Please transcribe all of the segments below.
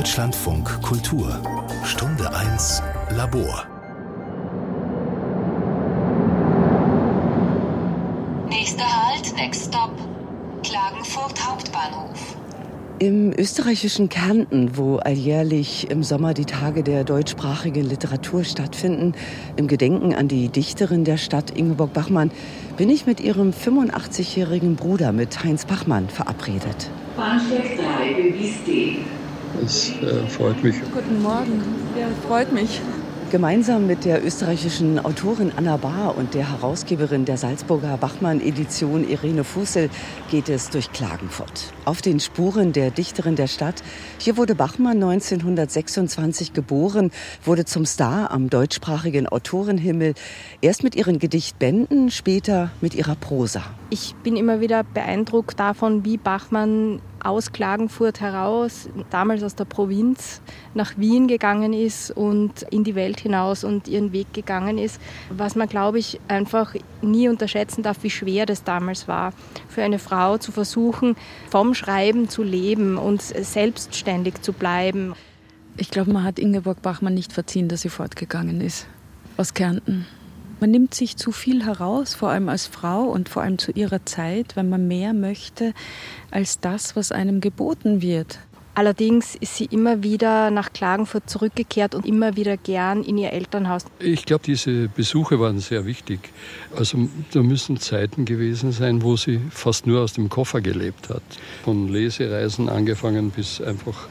Deutschlandfunk Kultur Stunde 1 Labor Nächster Halt, Next Stop. Klagenfurt Hauptbahnhof. Im österreichischen Kärnten, wo alljährlich im Sommer die Tage der deutschsprachigen Literatur stattfinden, im Gedenken an die Dichterin der Stadt Ingeborg Bachmann, bin ich mit ihrem 85-jährigen Bruder, mit Heinz Bachmann, verabredet. Bahnsteig 3, Bewies D. Es äh, freut mich. Guten Morgen. Ja, freut mich. Gemeinsam mit der österreichischen Autorin Anna Bahr und der Herausgeberin der Salzburger Bachmann-Edition Irene Fussel geht es durch Klagenfurt. Auf den Spuren der Dichterin der Stadt. Hier wurde Bachmann 1926 geboren, wurde zum Star am deutschsprachigen Autorenhimmel. Erst mit ihren Gedichtbänden, später mit ihrer Prosa. Ich bin immer wieder beeindruckt davon, wie Bachmann aus Klagenfurt heraus, damals aus der Provinz, nach Wien gegangen ist und in die Welt hinaus und ihren Weg gegangen ist. Was man, glaube ich, einfach nie unterschätzen darf, wie schwer das damals war, für eine Frau zu versuchen, vom Schreiben zu leben und selbstständig zu bleiben. Ich glaube, man hat Ingeborg Bachmann nicht verziehen, dass sie fortgegangen ist aus Kärnten. Man nimmt sich zu viel heraus, vor allem als Frau und vor allem zu ihrer Zeit, wenn man mehr möchte als das, was einem geboten wird. Allerdings ist sie immer wieder nach Klagenfurt zurückgekehrt und immer wieder gern in ihr Elternhaus. Ich glaube, diese Besuche waren sehr wichtig. Also da müssen Zeiten gewesen sein, wo sie fast nur aus dem Koffer gelebt hat. Von Lesereisen angefangen bis einfach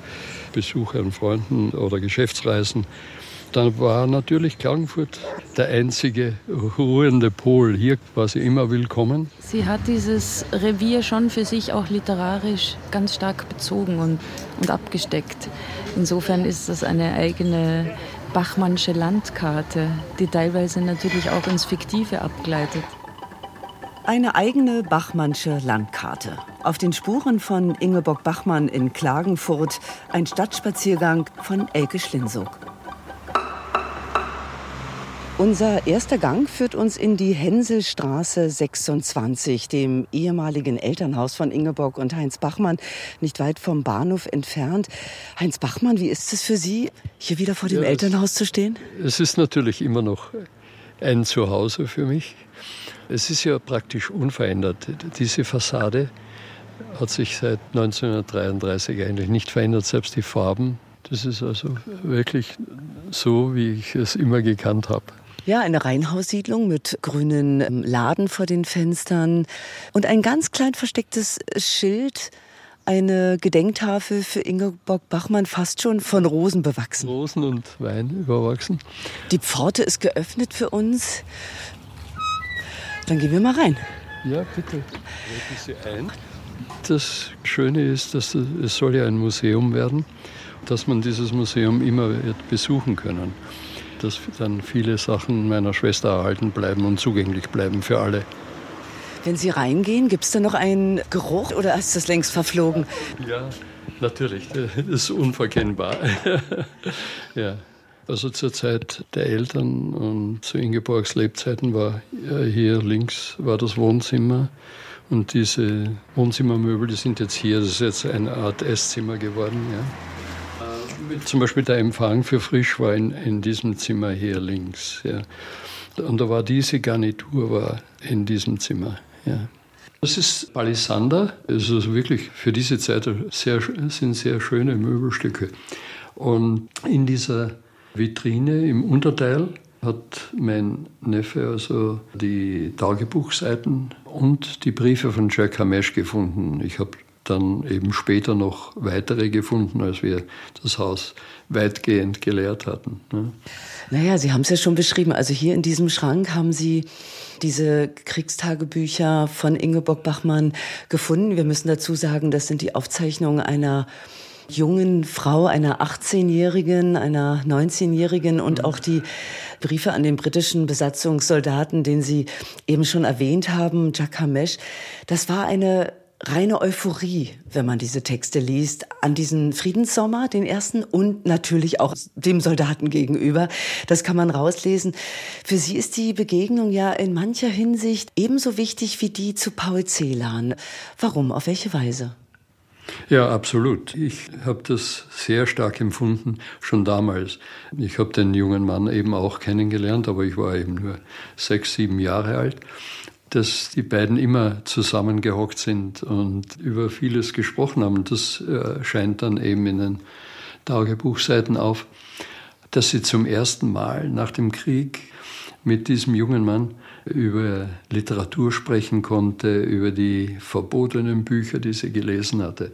Besuche an Freunden oder Geschäftsreisen. Dann war natürlich Klagenfurt der einzige ruhende Pol. Hier war sie immer willkommen. Sie hat dieses Revier schon für sich auch literarisch ganz stark bezogen und, und abgesteckt. Insofern ist das eine eigene Bachmannsche Landkarte, die teilweise natürlich auch ins Fiktive abgleitet. Eine eigene Bachmannsche Landkarte. Auf den Spuren von Ingeborg Bachmann in Klagenfurt ein Stadtspaziergang von Elke Schlinsog. Unser erster Gang führt uns in die Hänselstraße 26, dem ehemaligen Elternhaus von Ingeborg und Heinz Bachmann, nicht weit vom Bahnhof entfernt. Heinz Bachmann, wie ist es für Sie, hier wieder vor dem ja, Elternhaus zu stehen? Es ist natürlich immer noch ein Zuhause für mich. Es ist ja praktisch unverändert. Diese Fassade hat sich seit 1933 eigentlich nicht verändert, selbst die Farben. Das ist also wirklich so, wie ich es immer gekannt habe. Ja, eine Reihenhaussiedlung mit grünen ähm, Laden vor den Fenstern und ein ganz klein verstecktes Schild, eine Gedenktafel für Ingeborg Bachmann, fast schon von Rosen bewachsen. Rosen und Wein überwachsen. Die Pforte ist geöffnet für uns. Dann gehen wir mal rein. Ja, bitte. Treten Sie ein. Das Schöne ist, dass es soll ja ein Museum werden, dass man dieses Museum immer wird besuchen können dass dann viele Sachen meiner Schwester erhalten bleiben und zugänglich bleiben für alle. Wenn Sie reingehen, gibt es da noch einen Geruch oder ist das längst verflogen? Ja, natürlich, das ist unverkennbar. ja. Also zur Zeit der Eltern und zu Ingeborgs Lebzeiten war hier links war das Wohnzimmer und diese Wohnzimmermöbel, die sind jetzt hier. Das ist jetzt eine Art Esszimmer geworden. Ja. Zum Beispiel der Empfang für Frisch war in, diesem Zimmer hier links. Ja. Und da war diese Garnitur war in diesem Zimmer. Ja. Das ist Palisander. Es ist wirklich für diese Zeit sehr, sind sehr schöne Möbelstücke. Und in dieser Vitrine im Unterteil hat mein Neffe also die Tagebuchseiten und die Briefe von Jack Hamesh gefunden. Ich habe dann eben später noch weitere gefunden, als wir das Haus weitgehend geleert hatten. Ne? Naja, Sie haben es ja schon beschrieben. Also hier in diesem Schrank haben Sie diese Kriegstagebücher von Ingeborg Bachmann gefunden. Wir müssen dazu sagen, das sind die Aufzeichnungen einer jungen Frau, einer 18-Jährigen, einer 19-Jährigen und mhm. auch die Briefe an den britischen Besatzungssoldaten, den Sie eben schon erwähnt haben, Jack Hamesh. Das war eine reine Euphorie, wenn man diese Texte liest, an diesen Friedenssommer, den ersten, und natürlich auch dem Soldaten gegenüber. Das kann man rauslesen. Für Sie ist die Begegnung ja in mancher Hinsicht ebenso wichtig wie die zu Paul Celan. Warum? Auf welche Weise? Ja, absolut. Ich habe das sehr stark empfunden, schon damals. Ich habe den jungen Mann eben auch kennengelernt, aber ich war eben nur sechs, sieben Jahre alt dass die beiden immer zusammengehockt sind und über vieles gesprochen haben. Das äh, scheint dann eben in den Tagebuchseiten auf, dass sie zum ersten Mal nach dem Krieg mit diesem jungen Mann über Literatur sprechen konnte, über die verbotenen Bücher, die sie gelesen hatte.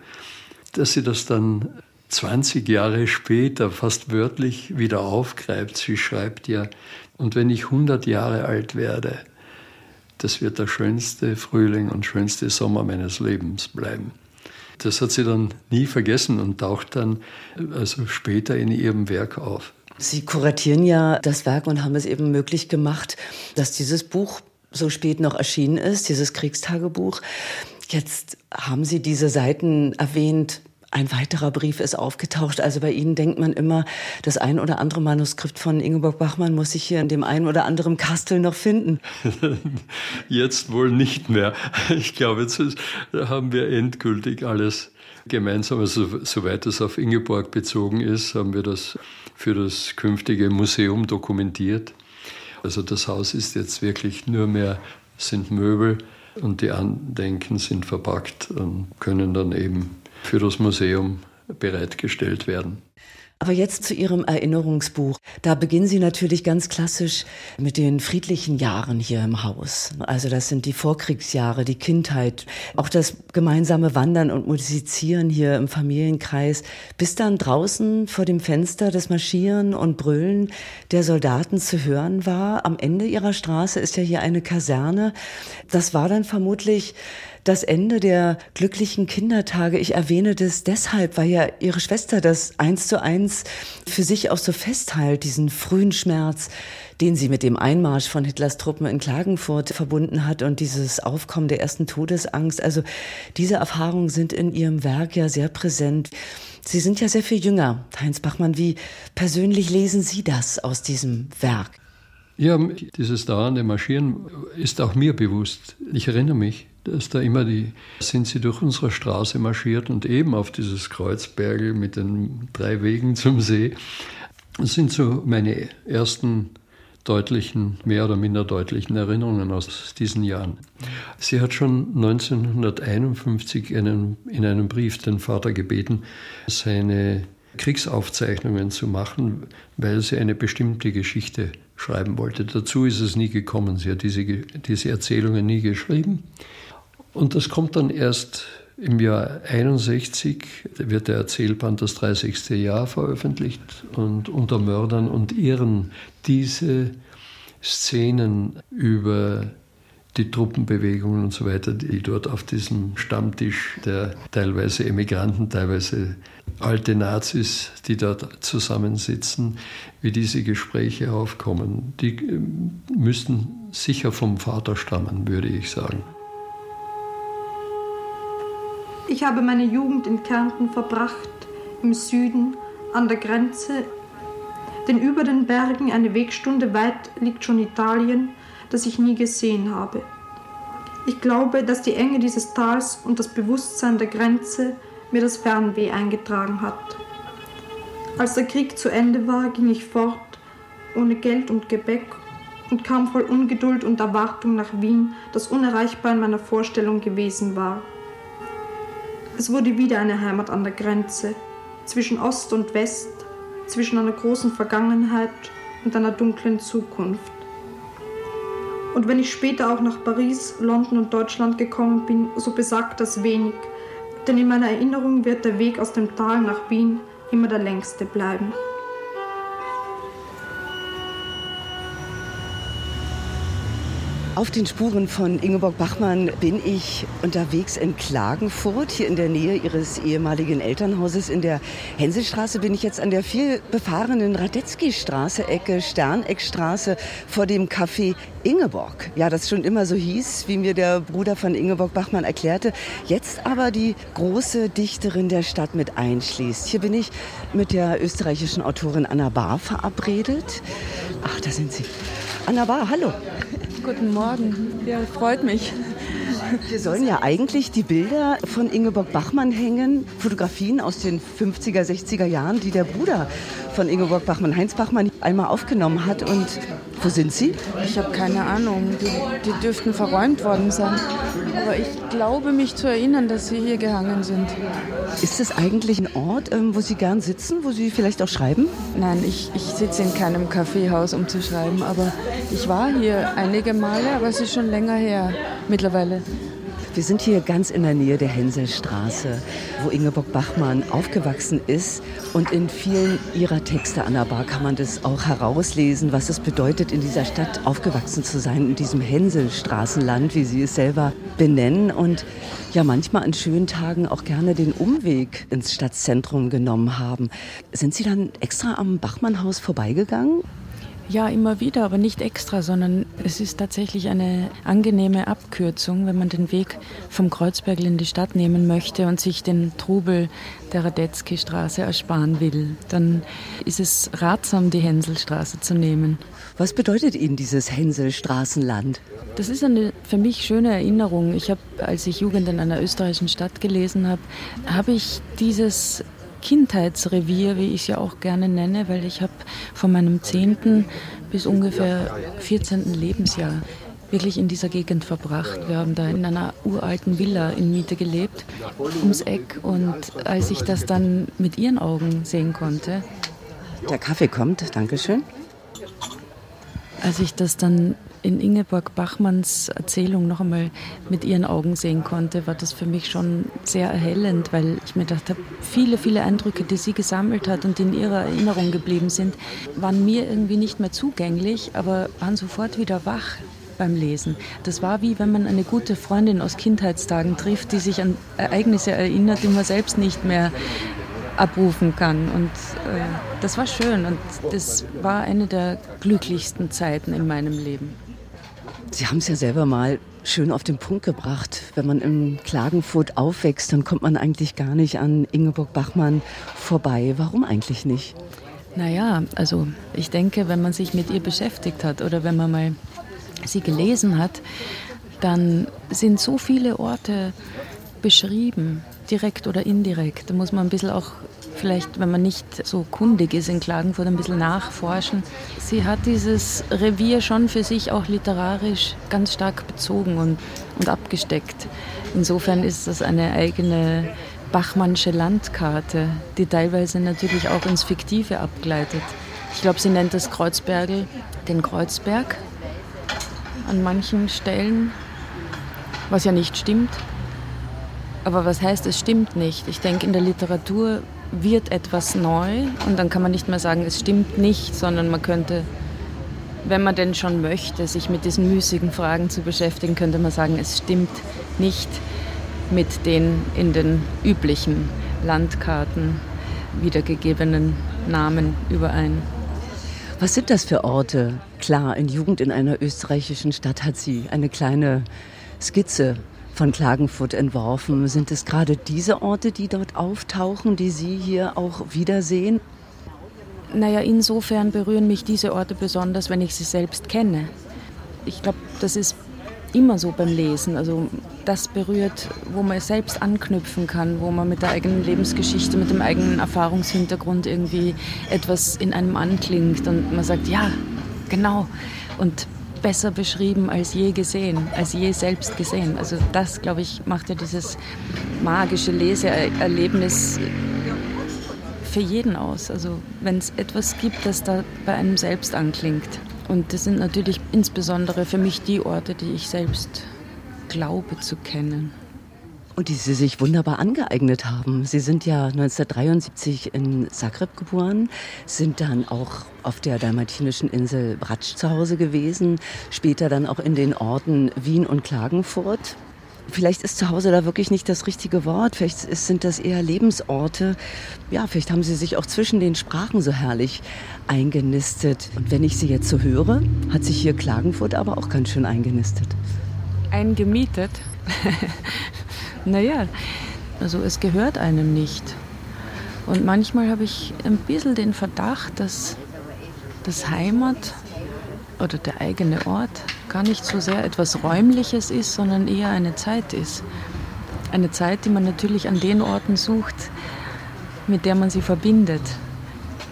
Dass sie das dann 20 Jahre später fast wörtlich wieder aufgreift. Sie schreibt ja, und wenn ich 100 Jahre alt werde, das wird der schönste Frühling und schönste Sommer meines Lebens bleiben. Das hat sie dann nie vergessen und taucht dann also später in ihrem Werk auf. Sie kuratieren ja das Werk und haben es eben möglich gemacht, dass dieses Buch so spät noch erschienen ist, dieses Kriegstagebuch. Jetzt haben Sie diese Seiten erwähnt, ein weiterer Brief ist aufgetaucht. Also bei Ihnen denkt man immer, das ein oder andere Manuskript von Ingeborg Bachmann muss sich hier in dem einen oder anderen Kastel noch finden. Jetzt wohl nicht mehr. Ich glaube, jetzt haben wir endgültig alles gemeinsam, also soweit es auf Ingeborg bezogen ist, haben wir das für das künftige Museum dokumentiert. Also das Haus ist jetzt wirklich nur mehr, sind Möbel und die Andenken sind verpackt und können dann eben für das Museum bereitgestellt werden. Aber jetzt zu Ihrem Erinnerungsbuch. Da beginnen Sie natürlich ganz klassisch mit den friedlichen Jahren hier im Haus. Also das sind die Vorkriegsjahre, die Kindheit, auch das gemeinsame Wandern und Musizieren hier im Familienkreis, bis dann draußen vor dem Fenster das Marschieren und Brüllen der Soldaten zu hören war. Am Ende Ihrer Straße ist ja hier eine Kaserne. Das war dann vermutlich das Ende der glücklichen Kindertage. Ich erwähne das deshalb, weil ja ihre Schwester das eins zu eins für sich auch so festhält, diesen frühen Schmerz, den sie mit dem Einmarsch von Hitlers Truppen in Klagenfurt verbunden hat und dieses Aufkommen der ersten Todesangst. Also diese Erfahrungen sind in ihrem Werk ja sehr präsent. Sie sind ja sehr viel jünger, Heinz Bachmann. Wie persönlich lesen Sie das aus diesem Werk? Ja, dieses dauernde Marschieren ist auch mir bewusst. Ich erinnere mich, dass da immer die, sind sie durch unsere Straße marschiert und eben auf dieses Kreuzbergel mit den drei Wegen zum See. Das sind so meine ersten deutlichen, mehr oder minder deutlichen Erinnerungen aus diesen Jahren. Sie hat schon 1951 in einem, in einem Brief den Vater gebeten, seine Kriegsaufzeichnungen zu machen, weil sie eine bestimmte Geschichte schreiben wollte. Dazu ist es nie gekommen. Sie hat diese, diese Erzählungen nie geschrieben. Und das kommt dann erst im Jahr 61, wird der Erzählband Das 30. Jahr veröffentlicht und unter Mördern und Irren diese Szenen über die Truppenbewegungen und so weiter, die dort auf diesem Stammtisch der teilweise Emigranten, teilweise alte Nazis, die dort zusammensitzen, wie diese Gespräche aufkommen, die äh, müssten sicher vom Vater stammen, würde ich sagen. Ich habe meine Jugend in Kärnten verbracht, im Süden, an der Grenze. Denn über den Bergen eine Wegstunde weit liegt schon Italien, das ich nie gesehen habe. Ich glaube, dass die Enge dieses Tals und das Bewusstsein der Grenze mir das Fernweh eingetragen hat. Als der Krieg zu Ende war, ging ich fort, ohne Geld und Gebäck, und kam voll Ungeduld und Erwartung nach Wien, das unerreichbar in meiner Vorstellung gewesen war. Es wurde wieder eine Heimat an der Grenze, zwischen Ost und West, zwischen einer großen Vergangenheit und einer dunklen Zukunft. Und wenn ich später auch nach Paris, London und Deutschland gekommen bin, so besagt das wenig, denn in meiner Erinnerung wird der Weg aus dem Tal nach Wien immer der längste bleiben. Auf den Spuren von Ingeborg Bachmann bin ich unterwegs in Klagenfurt, hier in der Nähe ihres ehemaligen Elternhauses. In der Hänselstraße bin ich jetzt an der viel befahrenen Radetzky-Straße, Ecke Sterneckstraße, vor dem Café Ingeborg. Ja, das schon immer so hieß, wie mir der Bruder von Ingeborg Bachmann erklärte. Jetzt aber die große Dichterin der Stadt mit einschließt. Hier bin ich mit der österreichischen Autorin Anna Bahr verabredet. Ach, da sind Sie. Anna Bahr, hallo. Guten Morgen. Ja, freut mich. Hier sollen ja eigentlich die Bilder von Ingeborg Bachmann hängen, Fotografien aus den 50er, 60er Jahren, die der Bruder von Ingeborg Bachmann, Heinz Bachmann, einmal aufgenommen hat. Und wo sind sie? Ich habe keine Ahnung. Die, die dürften verräumt worden sein. Aber ich glaube mich zu erinnern, dass sie hier gehangen sind. Ist das eigentlich ein Ort, ähm, wo Sie gern sitzen, wo Sie vielleicht auch schreiben? Nein, ich, ich sitze in keinem Kaffeehaus, um zu schreiben. Aber ich war hier einige Male, aber es ist schon länger her mittlerweile. Wir sind hier ganz in der Nähe der Hänselstraße, wo Ingeborg Bachmann aufgewachsen ist. Und in vielen ihrer Texte, Anna Bar, kann man das auch herauslesen, was es bedeutet, in dieser Stadt aufgewachsen zu sein, in diesem Hänselstraßenland, wie sie es selber benennen. Und ja, manchmal an schönen Tagen auch gerne den Umweg ins Stadtzentrum genommen haben. Sind Sie dann extra am Bachmannhaus vorbeigegangen? Ja, immer wieder, aber nicht extra, sondern es ist tatsächlich eine angenehme Abkürzung, wenn man den Weg vom Kreuzbergl in die Stadt nehmen möchte und sich den Trubel der Radetzky-Straße ersparen will. Dann ist es ratsam, die Hänselstraße zu nehmen. Was bedeutet Ihnen dieses Hänselstraßenland? Das ist eine für mich schöne Erinnerung. Ich habe, als ich Jugend in einer österreichischen Stadt gelesen habe, habe ich dieses Kindheitsrevier, wie ich es ja auch gerne nenne, weil ich habe von meinem 10. bis ungefähr 14. Lebensjahr wirklich in dieser Gegend verbracht. Wir haben da in einer uralten Villa in Miete gelebt, ums Eck. Und als ich das dann mit ihren Augen sehen konnte. Der Kaffee kommt, Dankeschön. Als ich das dann in Ingeborg Bachmanns Erzählung noch einmal mit ihren Augen sehen konnte, war das für mich schon sehr erhellend, weil ich mir dachte, viele, viele Eindrücke, die sie gesammelt hat und in ihrer Erinnerung geblieben sind, waren mir irgendwie nicht mehr zugänglich, aber waren sofort wieder wach beim Lesen. Das war wie wenn man eine gute Freundin aus Kindheitstagen trifft, die sich an Ereignisse erinnert, die man selbst nicht mehr abrufen kann. Und äh, das war schön und das war eine der glücklichsten Zeiten in meinem Leben. Sie haben es ja selber mal schön auf den Punkt gebracht. Wenn man in Klagenfurt aufwächst, dann kommt man eigentlich gar nicht an Ingeborg Bachmann vorbei. Warum eigentlich nicht? Naja, also ich denke, wenn man sich mit ihr beschäftigt hat oder wenn man mal sie gelesen hat, dann sind so viele Orte beschrieben, direkt oder indirekt. Da muss man ein bisschen auch vielleicht, wenn man nicht so kundig ist in Klagenfurt, ein bisschen nachforschen. Sie hat dieses Revier schon für sich auch literarisch ganz stark bezogen und, und abgesteckt. Insofern ist das eine eigene Bachmannsche Landkarte, die teilweise natürlich auch ins Fiktive abgleitet. Ich glaube, sie nennt das Kreuzbergel den Kreuzberg an manchen Stellen, was ja nicht stimmt. Aber was heißt, es stimmt nicht? Ich denke, in der Literatur wird etwas neu und dann kann man nicht mehr sagen, es stimmt nicht, sondern man könnte, wenn man denn schon möchte, sich mit diesen müßigen Fragen zu beschäftigen, könnte man sagen, es stimmt nicht mit den in den üblichen Landkarten wiedergegebenen Namen überein. Was sind das für Orte? Klar, in Jugend in einer österreichischen Stadt hat sie eine kleine Skizze von Klagenfurt entworfen. Sind es gerade diese Orte, die dort auftauchen, die Sie hier auch wiedersehen? Naja, insofern berühren mich diese Orte besonders, wenn ich sie selbst kenne. Ich glaube, das ist immer so beim Lesen. Also das berührt, wo man selbst anknüpfen kann, wo man mit der eigenen Lebensgeschichte, mit dem eigenen Erfahrungshintergrund irgendwie etwas in einem anklingt und man sagt, ja, genau. Und besser beschrieben als je gesehen, als je selbst gesehen. Also das, glaube ich, macht ja dieses magische Leseerlebnis für jeden aus. Also wenn es etwas gibt, das da bei einem selbst anklingt. Und das sind natürlich insbesondere für mich die Orte, die ich selbst glaube zu kennen. Und die Sie sich wunderbar angeeignet haben. Sie sind ja 1973 in Zagreb geboren, sind dann auch auf der dalmatinischen Insel Bratsch zu Hause gewesen, später dann auch in den Orten Wien und Klagenfurt. Vielleicht ist zu Hause da wirklich nicht das richtige Wort. Vielleicht sind das eher Lebensorte. Ja, vielleicht haben Sie sich auch zwischen den Sprachen so herrlich eingenistet. Und wenn ich Sie jetzt so höre, hat sich hier Klagenfurt aber auch ganz schön eingenistet. Eingemietet? Naja, also es gehört einem nicht. Und manchmal habe ich ein bisschen den Verdacht, dass das Heimat oder der eigene Ort gar nicht so sehr etwas Räumliches ist, sondern eher eine Zeit ist. Eine Zeit, die man natürlich an den Orten sucht, mit der man sie verbindet.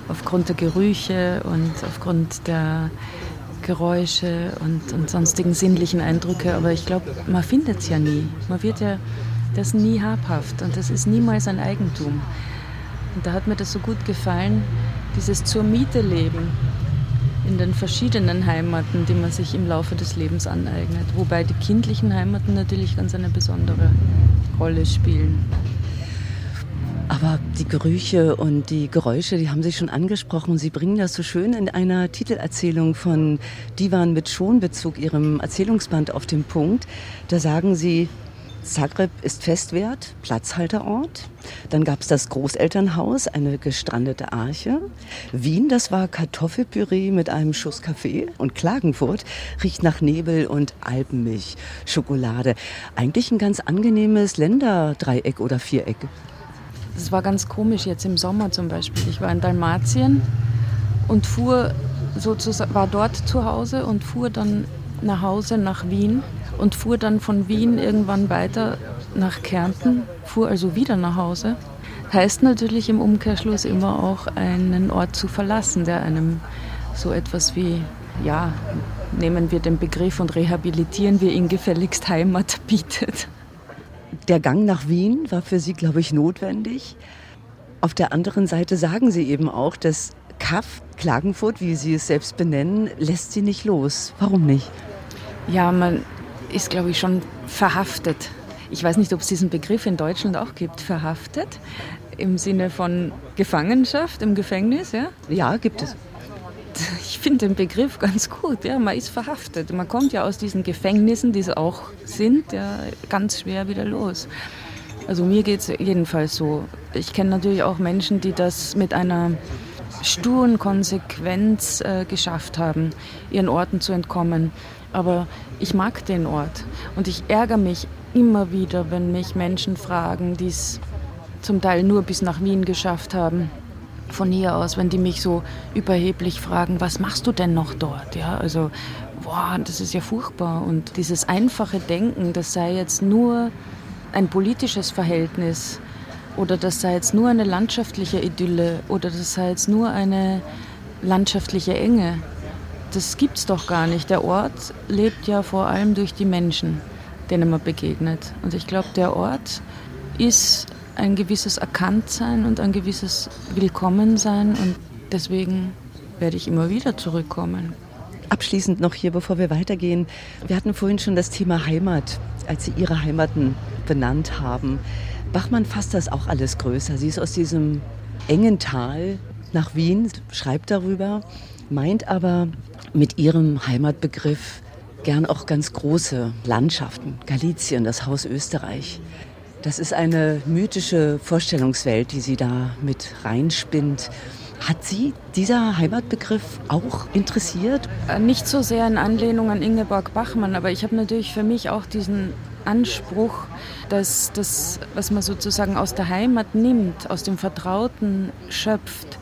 Aufgrund der Gerüche und aufgrund der Geräusche und, und sonstigen sinnlichen Eindrücke. Aber ich glaube, man findet es ja nie. Man wird ja das nie habhaft und das ist niemals ein Eigentum. Und da hat mir das so gut gefallen, dieses zur Miete leben in den verschiedenen Heimaten, die man sich im Laufe des Lebens aneignet. Wobei die kindlichen Heimaten natürlich ganz eine besondere Rolle spielen. Aber die Gerüche und die Geräusche, die haben Sie schon angesprochen. Sie bringen das so schön in einer Titelerzählung von Divan mit Schonbezug, Ihrem Erzählungsband, auf den Punkt. Da sagen Sie, Zagreb ist Festwert, Platzhalterort. Dann gab es das Großelternhaus, eine gestrandete Arche. Wien, das war Kartoffelpüree mit einem Schuss Kaffee. Und Klagenfurt riecht nach Nebel und Alpenmilch, Schokolade. Eigentlich ein ganz angenehmes Länderdreieck oder Viereck. Das war ganz komisch jetzt im Sommer zum Beispiel. Ich war in Dalmatien und fuhr sozusagen, war dort zu Hause und fuhr dann nach Hause nach Wien und fuhr dann von Wien irgendwann weiter nach Kärnten, fuhr also wieder nach Hause. Heißt natürlich im Umkehrschluss immer auch einen Ort zu verlassen, der einem so etwas wie, ja, nehmen wir den Begriff und rehabilitieren wir ihn gefälligst Heimat bietet. Der Gang nach Wien war für Sie, glaube ich, notwendig. Auf der anderen Seite sagen Sie eben auch, dass Kaff Klagenfurt, wie Sie es selbst benennen, lässt Sie nicht los. Warum nicht? Ja, man ist, glaube ich, schon verhaftet. Ich weiß nicht, ob es diesen Begriff in Deutschland auch gibt, verhaftet, im Sinne von Gefangenschaft im Gefängnis, ja? Ja, gibt es. Ich finde den Begriff ganz gut, ja, man ist verhaftet. Man kommt ja aus diesen Gefängnissen, die es auch sind, ja, ganz schwer wieder los. Also mir geht es jedenfalls so. Ich kenne natürlich auch Menschen, die das mit einer sturen Konsequenz äh, geschafft haben, ihren Orten zu entkommen. Aber ich mag den Ort und ich ärgere mich immer wieder, wenn mich Menschen fragen, die es zum Teil nur bis nach Wien geschafft haben, von hier aus, wenn die mich so überheblich fragen, was machst du denn noch dort? Ja, also, boah, das ist ja furchtbar. Und dieses einfache Denken, das sei jetzt nur ein politisches Verhältnis oder das sei jetzt nur eine landschaftliche Idylle oder das sei jetzt nur eine landschaftliche Enge das gibt es doch gar nicht. Der Ort lebt ja vor allem durch die Menschen, denen man begegnet. Und ich glaube, der Ort ist ein gewisses Erkanntsein und ein gewisses Willkommensein und deswegen werde ich immer wieder zurückkommen. Abschließend noch hier, bevor wir weitergehen. Wir hatten vorhin schon das Thema Heimat, als Sie Ihre Heimaten benannt haben. Bachmann fasst das auch alles größer. Sie ist aus diesem engen Tal nach Wien, schreibt darüber, meint aber mit ihrem Heimatbegriff gern auch ganz große Landschaften. Galizien, das Haus Österreich. Das ist eine mythische Vorstellungswelt, die sie da mit reinspinnt. Hat Sie dieser Heimatbegriff auch interessiert? Äh, nicht so sehr in Anlehnung an Ingeborg Bachmann, aber ich habe natürlich für mich auch diesen Anspruch, dass das, was man sozusagen aus der Heimat nimmt, aus dem Vertrauten schöpft,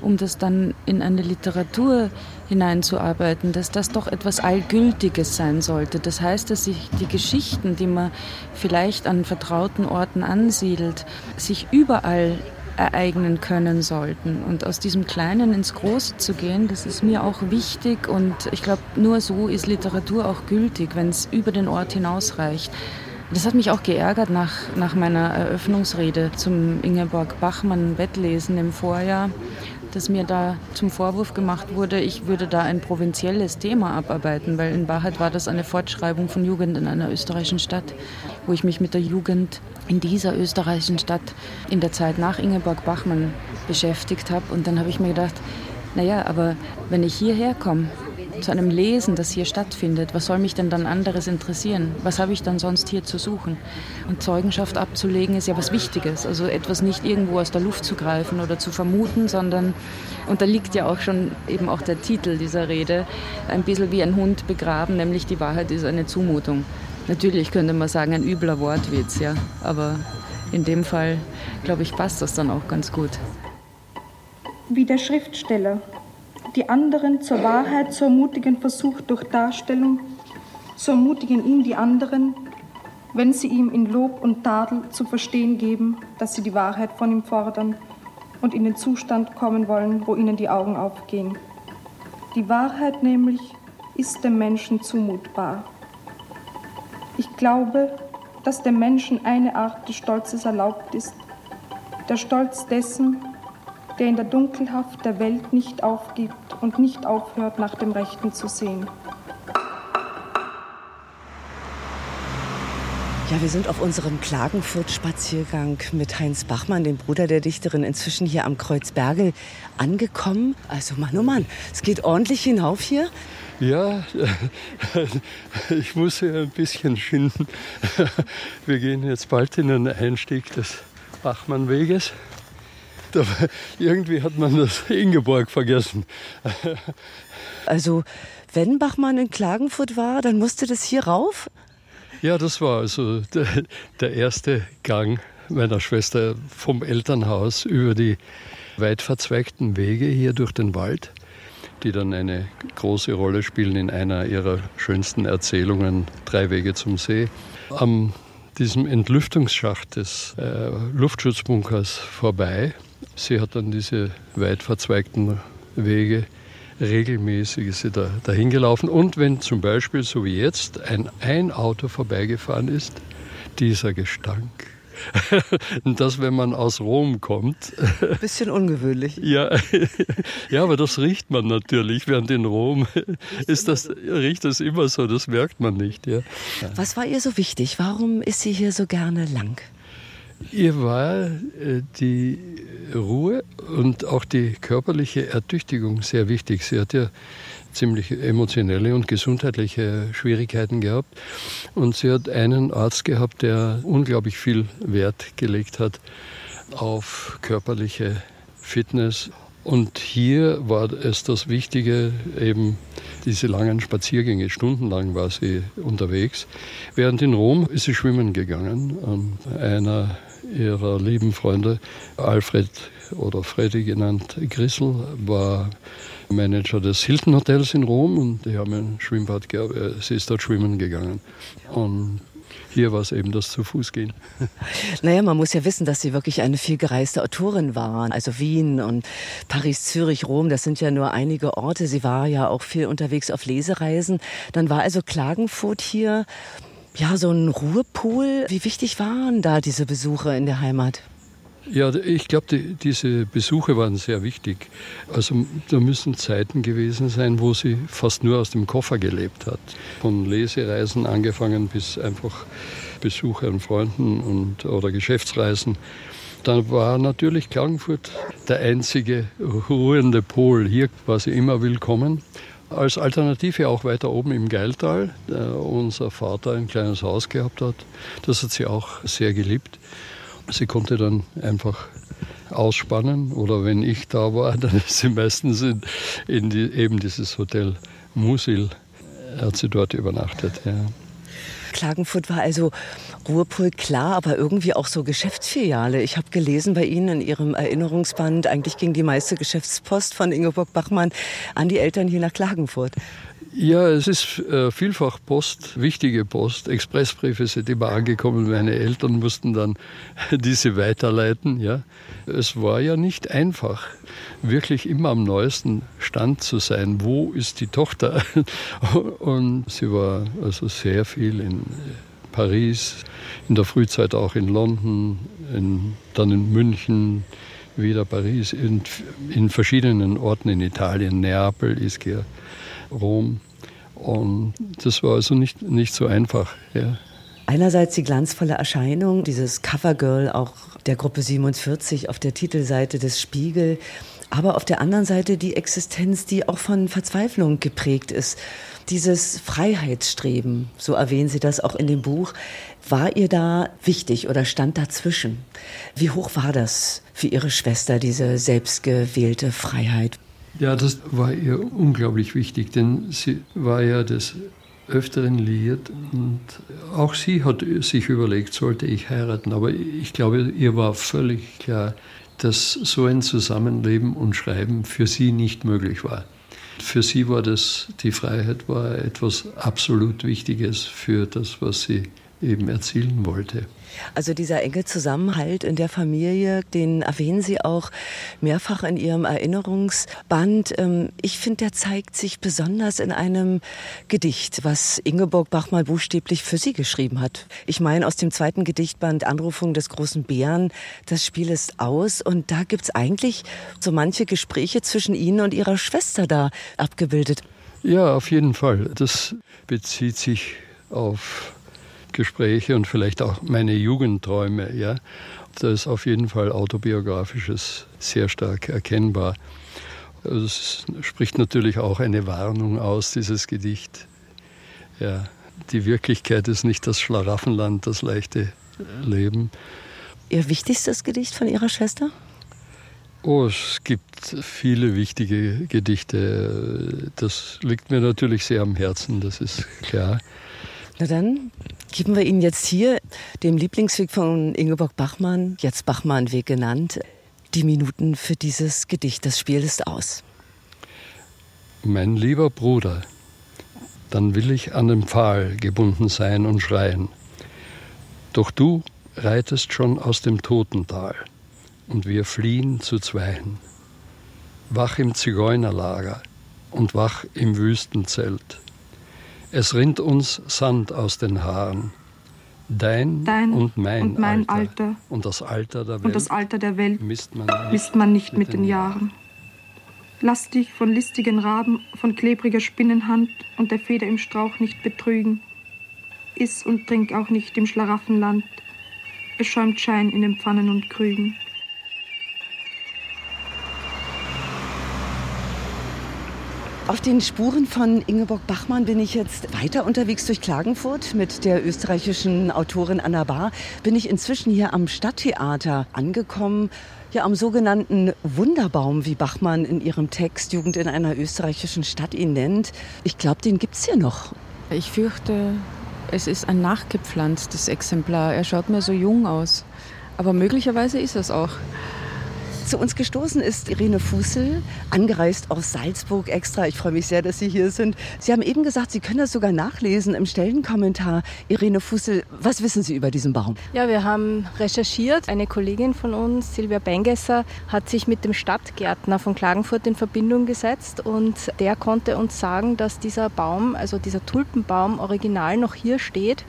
um das dann in eine Literatur hineinzuarbeiten, dass das doch etwas Allgültiges sein sollte. Das heißt, dass sich die Geschichten, die man vielleicht an vertrauten Orten ansiedelt, sich überall ereignen können sollten. Und aus diesem Kleinen ins Große zu gehen, das ist mir auch wichtig. Und ich glaube, nur so ist Literatur auch gültig, wenn es über den Ort hinausreicht. Das hat mich auch geärgert nach, nach meiner Eröffnungsrede zum Ingeborg Bachmann Wettlesen im Vorjahr dass mir da zum Vorwurf gemacht wurde, ich würde da ein provinzielles Thema abarbeiten, weil in Wahrheit war das eine Fortschreibung von Jugend in einer österreichischen Stadt, wo ich mich mit der Jugend in dieser österreichischen Stadt in der Zeit nach Ingeborg Bachmann beschäftigt habe. Und dann habe ich mir gedacht, naja, aber wenn ich hierher komme, zu einem Lesen, das hier stattfindet, was soll mich denn dann anderes interessieren? Was habe ich dann sonst hier zu suchen? Und Zeugenschaft abzulegen ist ja was Wichtiges, also etwas nicht irgendwo aus der Luft zu greifen oder zu vermuten, sondern, und da liegt ja auch schon eben auch der Titel dieser Rede, ein bisschen wie ein Hund begraben, nämlich die Wahrheit ist eine Zumutung. Natürlich könnte man sagen, ein übler Wortwitz, ja, aber in dem Fall, glaube ich, passt das dann auch ganz gut. Wie der Schriftsteller die anderen zur Wahrheit zu ermutigen versucht durch Darstellung, so ermutigen ihn die anderen, wenn sie ihm in Lob und Tadel zu verstehen geben, dass sie die Wahrheit von ihm fordern und in den Zustand kommen wollen, wo ihnen die Augen aufgehen. Die Wahrheit nämlich ist dem Menschen zumutbar. Ich glaube, dass dem Menschen eine Art des Stolzes erlaubt ist, der Stolz dessen, der in der Dunkelhaft der Welt nicht aufgibt und nicht aufhört, nach dem Rechten zu sehen. Ja, wir sind auf unserem Klagenfurt-Spaziergang mit Heinz Bachmann, dem Bruder der Dichterin, inzwischen hier am Kreuzbergel angekommen. Also Mann, oh Mann, es geht ordentlich hinauf hier. Ja, ich muss hier ein bisschen schinden. Wir gehen jetzt bald in den Einstieg des Bachmannweges. Irgendwie hat man das Ingeborg vergessen. Also, wenn Bachmann in Klagenfurt war, dann musste das hier rauf? Ja, das war also der, der erste Gang meiner Schwester vom Elternhaus über die weit verzweigten Wege hier durch den Wald, die dann eine große Rolle spielen in einer ihrer schönsten Erzählungen, Drei Wege zum See. Am diesem Entlüftungsschacht des äh, Luftschutzbunkers vorbei. Sie hat dann diese weit verzweigten Wege regelmäßig ist sie da, dahin gelaufen. Und wenn zum Beispiel, so wie jetzt, ein, ein Auto vorbeigefahren ist, dieser Gestank. das, wenn man aus Rom kommt. Bisschen ungewöhnlich. Ja, ja, aber das riecht man natürlich. Während in Rom ist das, riecht das immer so, das merkt man nicht. Ja. Was war ihr so wichtig? Warum ist sie hier so gerne lang? Ihr war äh, die Ruhe und auch die körperliche Ertüchtigung sehr wichtig. Sie hat ja ziemlich emotionelle und gesundheitliche Schwierigkeiten gehabt. Und sie hat einen Arzt gehabt, der unglaublich viel Wert gelegt hat auf körperliche Fitness. Und hier war es das Wichtige, eben diese langen Spaziergänge. Stundenlang war sie unterwegs. Während in Rom ist sie schwimmen gegangen. Und einer ihrer lieben Freunde, Alfred oder Freddy genannt Grissel, war Manager des Hilton Hotels in Rom und die haben ein Schwimmbad gehabt. Sie ist dort schwimmen gegangen. Und hier war es eben das zu Fuß gehen. Naja, man muss ja wissen, dass Sie wirklich eine viel gereiste Autorin waren. Also Wien und Paris, Zürich, Rom, das sind ja nur einige Orte. Sie war ja auch viel unterwegs auf Lesereisen. Dann war also Klagenfurt hier ja, so ein Ruhepol. Wie wichtig waren da diese Besuche in der Heimat? Ja, ich glaube, die, diese Besuche waren sehr wichtig. Also da müssen Zeiten gewesen sein, wo sie fast nur aus dem Koffer gelebt hat. Von Lesereisen angefangen bis einfach Besuche an Freunden und, oder Geschäftsreisen. Dann war natürlich Klagenfurt der einzige ruhende Pol. Hier war sie immer willkommen. Als Alternative auch weiter oben im Geiltal, da unser Vater ein kleines Haus gehabt hat. Das hat sie auch sehr geliebt. Sie konnte dann einfach ausspannen oder wenn ich da war, dann ist sie meistens in, in die, eben dieses Hotel Musil, hat sie dort übernachtet. Ja. Klagenfurt war also Ruhrpol klar, aber irgendwie auch so Geschäftsfiliale. Ich habe gelesen bei Ihnen in Ihrem Erinnerungsband, eigentlich ging die meiste Geschäftspost von Ingeborg Bachmann an die Eltern hier nach Klagenfurt. Ja, es ist äh, vielfach Post, wichtige Post. Expressbriefe sind immer angekommen. Meine Eltern mussten dann diese weiterleiten. Ja. Es war ja nicht einfach, wirklich immer am neuesten Stand zu sein. Wo ist die Tochter? Und sie war also sehr viel in Paris, in der Frühzeit auch in London, in, dann in München, wieder Paris, in, in verschiedenen Orten in Italien, Neapel, Ischia, Rom. Und das war also nicht, nicht so einfach. Ja. Einerseits die glanzvolle Erscheinung, dieses Covergirl auch der Gruppe 47 auf der Titelseite des Spiegel, aber auf der anderen Seite die Existenz, die auch von Verzweiflung geprägt ist. Dieses Freiheitsstreben, so erwähnen Sie das auch in dem Buch, war ihr da wichtig oder stand dazwischen? Wie hoch war das für Ihre Schwester, diese selbstgewählte Freiheit? Ja, das war ihr unglaublich wichtig, denn sie war ja des Öfteren liiert und auch sie hat sich überlegt, sollte ich heiraten. Aber ich glaube, ihr war völlig klar, dass so ein Zusammenleben und Schreiben für sie nicht möglich war. Für sie war das, die Freiheit war etwas absolut Wichtiges für das, was sie eben erzielen wollte. Also dieser enge Zusammenhalt in der Familie, den erwähnen Sie auch mehrfach in Ihrem Erinnerungsband. Ähm, ich finde, der zeigt sich besonders in einem Gedicht, was Ingeborg Bachmann buchstäblich für Sie geschrieben hat. Ich meine aus dem zweiten Gedichtband Anrufung des großen Bären, das Spiel ist aus und da gibt es eigentlich so manche Gespräche zwischen Ihnen und Ihrer Schwester da abgebildet. Ja, auf jeden Fall. Das bezieht sich auf Gespräche und vielleicht auch meine Jugendträume. Ja. Da ist auf jeden Fall autobiografisches sehr stark erkennbar. Also es spricht natürlich auch eine Warnung aus, dieses Gedicht. Ja, die Wirklichkeit ist nicht das Schlaraffenland, das leichte Leben. Ihr wichtigstes Gedicht von Ihrer Schwester? Oh, es gibt viele wichtige Gedichte. Das liegt mir natürlich sehr am Herzen, das ist klar. Na dann geben wir Ihnen jetzt hier, dem Lieblingsweg von Ingeborg Bachmann, jetzt Bachmann-Weg genannt, die Minuten für dieses Gedicht. Das Spiel ist aus. Mein lieber Bruder, dann will ich an den Pfahl gebunden sein und schreien. Doch du reitest schon aus dem Totental und wir fliehen zu zweien. Wach im Zigeunerlager und wach im Wüstenzelt es rinnt uns Sand aus den Haaren. Dein, Dein und mein, und mein Alter. Alter. Und das Alter der Welt. Und das Alter der Welt misst man nicht, misst man nicht mit, mit den Jahren. Jahren. Lass dich von listigen Raben, von klebriger Spinnenhand und der Feder im Strauch nicht betrügen. Iss und trink auch nicht im Schlaraffenland. Es schäumt Schein in den Pfannen und Krügen. Auf den Spuren von Ingeborg Bachmann bin ich jetzt weiter unterwegs durch Klagenfurt mit der österreichischen Autorin Anna Bahr. Bin ich inzwischen hier am Stadttheater angekommen, ja am sogenannten Wunderbaum, wie Bachmann in ihrem Text Jugend in einer österreichischen Stadt ihn nennt. Ich glaube, den gibt es hier noch. Ich fürchte, es ist ein nachgepflanztes Exemplar. Er schaut mir so jung aus. Aber möglicherweise ist es auch. Zu uns gestoßen ist Irene Fussel, angereist aus Salzburg extra. Ich freue mich sehr, dass Sie hier sind. Sie haben eben gesagt, Sie können das sogar nachlesen im Stellenkommentar. Irene Fussel, was wissen Sie über diesen Baum? Ja, wir haben recherchiert. Eine Kollegin von uns, Silvia Bengesser, hat sich mit dem Stadtgärtner von Klagenfurt in Verbindung gesetzt und der konnte uns sagen, dass dieser Baum, also dieser Tulpenbaum, original noch hier steht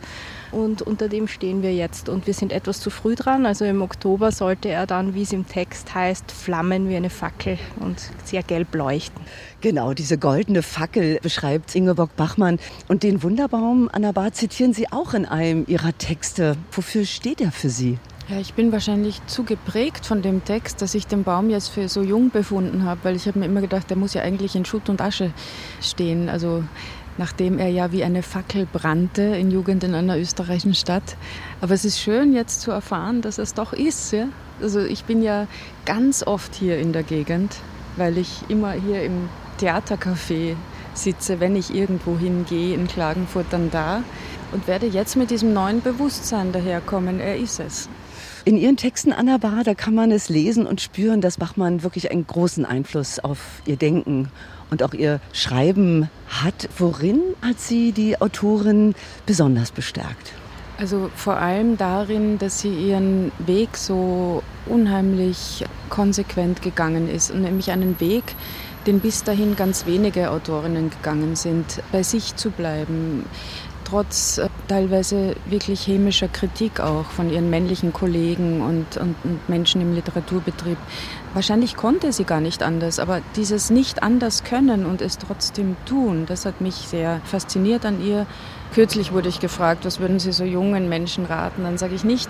und unter dem stehen wir jetzt. Und wir sind etwas zu früh dran. Also im Oktober sollte er dann, wie es im Text heißt, flammen wie eine Fackel und sehr gelb leuchten. Genau, diese goldene Fackel beschreibt Ingeborg Bachmann. Und den Wunderbaum, Anna Bar, zitieren Sie auch in einem Ihrer Texte. Wofür steht er für Sie? Ja, ich bin wahrscheinlich zu geprägt von dem Text, dass ich den Baum jetzt für so jung befunden habe, weil ich habe mir immer gedacht, der muss ja eigentlich in Schutt und Asche stehen. Also nachdem er ja wie eine Fackel brannte in Jugend in einer österreichischen Stadt. Aber es ist schön jetzt zu erfahren, dass es doch ist. Ja? Also ich bin ja ganz oft hier in der Gegend, weil ich immer hier im Theatercafé sitze, wenn ich irgendwo hingehe in Klagenfurt, dann da und werde jetzt mit diesem neuen Bewusstsein daherkommen. Er ist es. In Ihren Texten, Anna Bar, da kann man es lesen und spüren, dass Bachmann wirklich einen großen Einfluss auf ihr Denken und auch ihr Schreiben hat. Worin hat sie die Autorin besonders bestärkt? Also vor allem darin, dass sie ihren Weg so unheimlich konsequent gegangen ist und nämlich einen Weg, den bis dahin ganz wenige Autorinnen gegangen sind, bei sich zu bleiben, trotz äh, teilweise wirklich hämischer Kritik auch von ihren männlichen Kollegen und, und, und, Menschen im Literaturbetrieb. Wahrscheinlich konnte sie gar nicht anders, aber dieses nicht anders können und es trotzdem tun, das hat mich sehr fasziniert an ihr. Kürzlich wurde ich gefragt, was würden Sie so jungen Menschen raten? Dann sage ich nicht,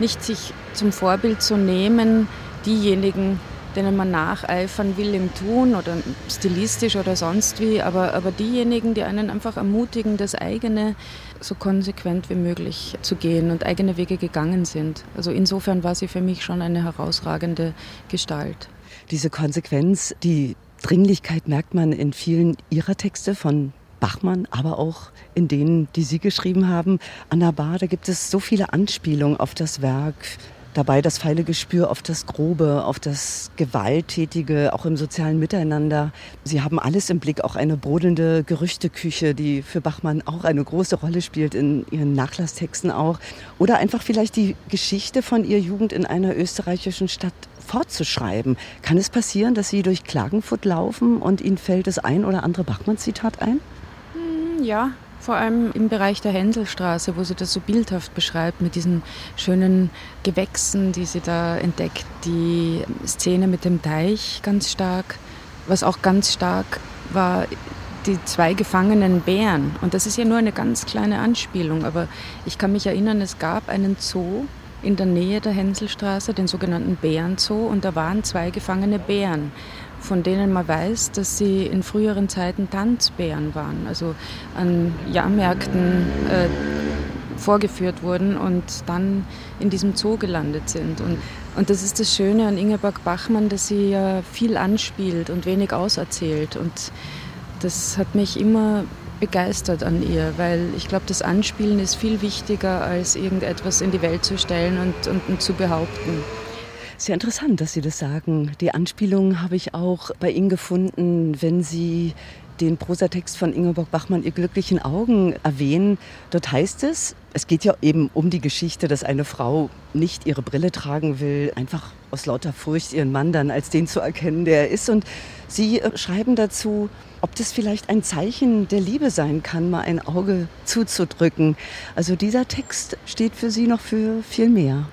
nicht sich zum Vorbild zu nehmen, diejenigen, denen man nacheifern will im Tun oder stilistisch oder sonst wie, aber, aber diejenigen, die einen einfach ermutigen, das eigene so konsequent wie möglich zu gehen und eigene Wege gegangen sind. Also insofern war sie für mich schon eine herausragende Gestalt. Diese Konsequenz, die Dringlichkeit merkt man in vielen ihrer Texte von Bachmann, aber auch in denen, die Sie geschrieben haben. Anna Bahr, da gibt es so viele Anspielungen auf das Werk dabei das feine Gespür auf das Grobe, auf das Gewalttätige, auch im sozialen Miteinander. Sie haben alles im Blick, auch eine brodelnde Gerüchteküche, die für Bachmann auch eine große Rolle spielt in ihren Nachlasstexten auch. Oder einfach vielleicht die Geschichte von ihrer Jugend in einer österreichischen Stadt fortzuschreiben. Kann es passieren, dass Sie durch Klagenfurt laufen und Ihnen fällt das ein oder andere Bachmann-Zitat ein? Hm, ja, vor allem im Bereich der Hänselstraße, wo sie das so bildhaft beschreibt, mit diesen schönen Gewächsen, die sie da entdeckt. Die Szene mit dem Teich ganz stark. Was auch ganz stark war, die zwei gefangenen Bären. Und das ist ja nur eine ganz kleine Anspielung, aber ich kann mich erinnern, es gab einen Zoo in der Nähe der Hänselstraße, den sogenannten Bärenzoo, und da waren zwei gefangene Bären von denen man weiß, dass sie in früheren Zeiten Tanzbären waren, also an Jahrmärkten äh, vorgeführt wurden und dann in diesem Zoo gelandet sind. Und, und das ist das Schöne an Ingeborg Bachmann, dass sie ja viel anspielt und wenig auserzählt. Und das hat mich immer begeistert an ihr, weil ich glaube, das Anspielen ist viel wichtiger, als irgendetwas in die Welt zu stellen und, und, und zu behaupten. Sehr interessant, dass Sie das sagen. Die Anspielung habe ich auch bei Ihnen gefunden, wenn Sie den Prosatext von Ingeborg Bachmann, Ihr glücklichen Augen, erwähnen. Dort heißt es, es geht ja eben um die Geschichte, dass eine Frau nicht ihre Brille tragen will, einfach aus lauter Furcht, ihren Mann dann als den zu erkennen, der er ist. Und Sie äh, schreiben dazu, ob das vielleicht ein Zeichen der Liebe sein kann, mal ein Auge zuzudrücken. Also dieser Text steht für Sie noch für viel mehr.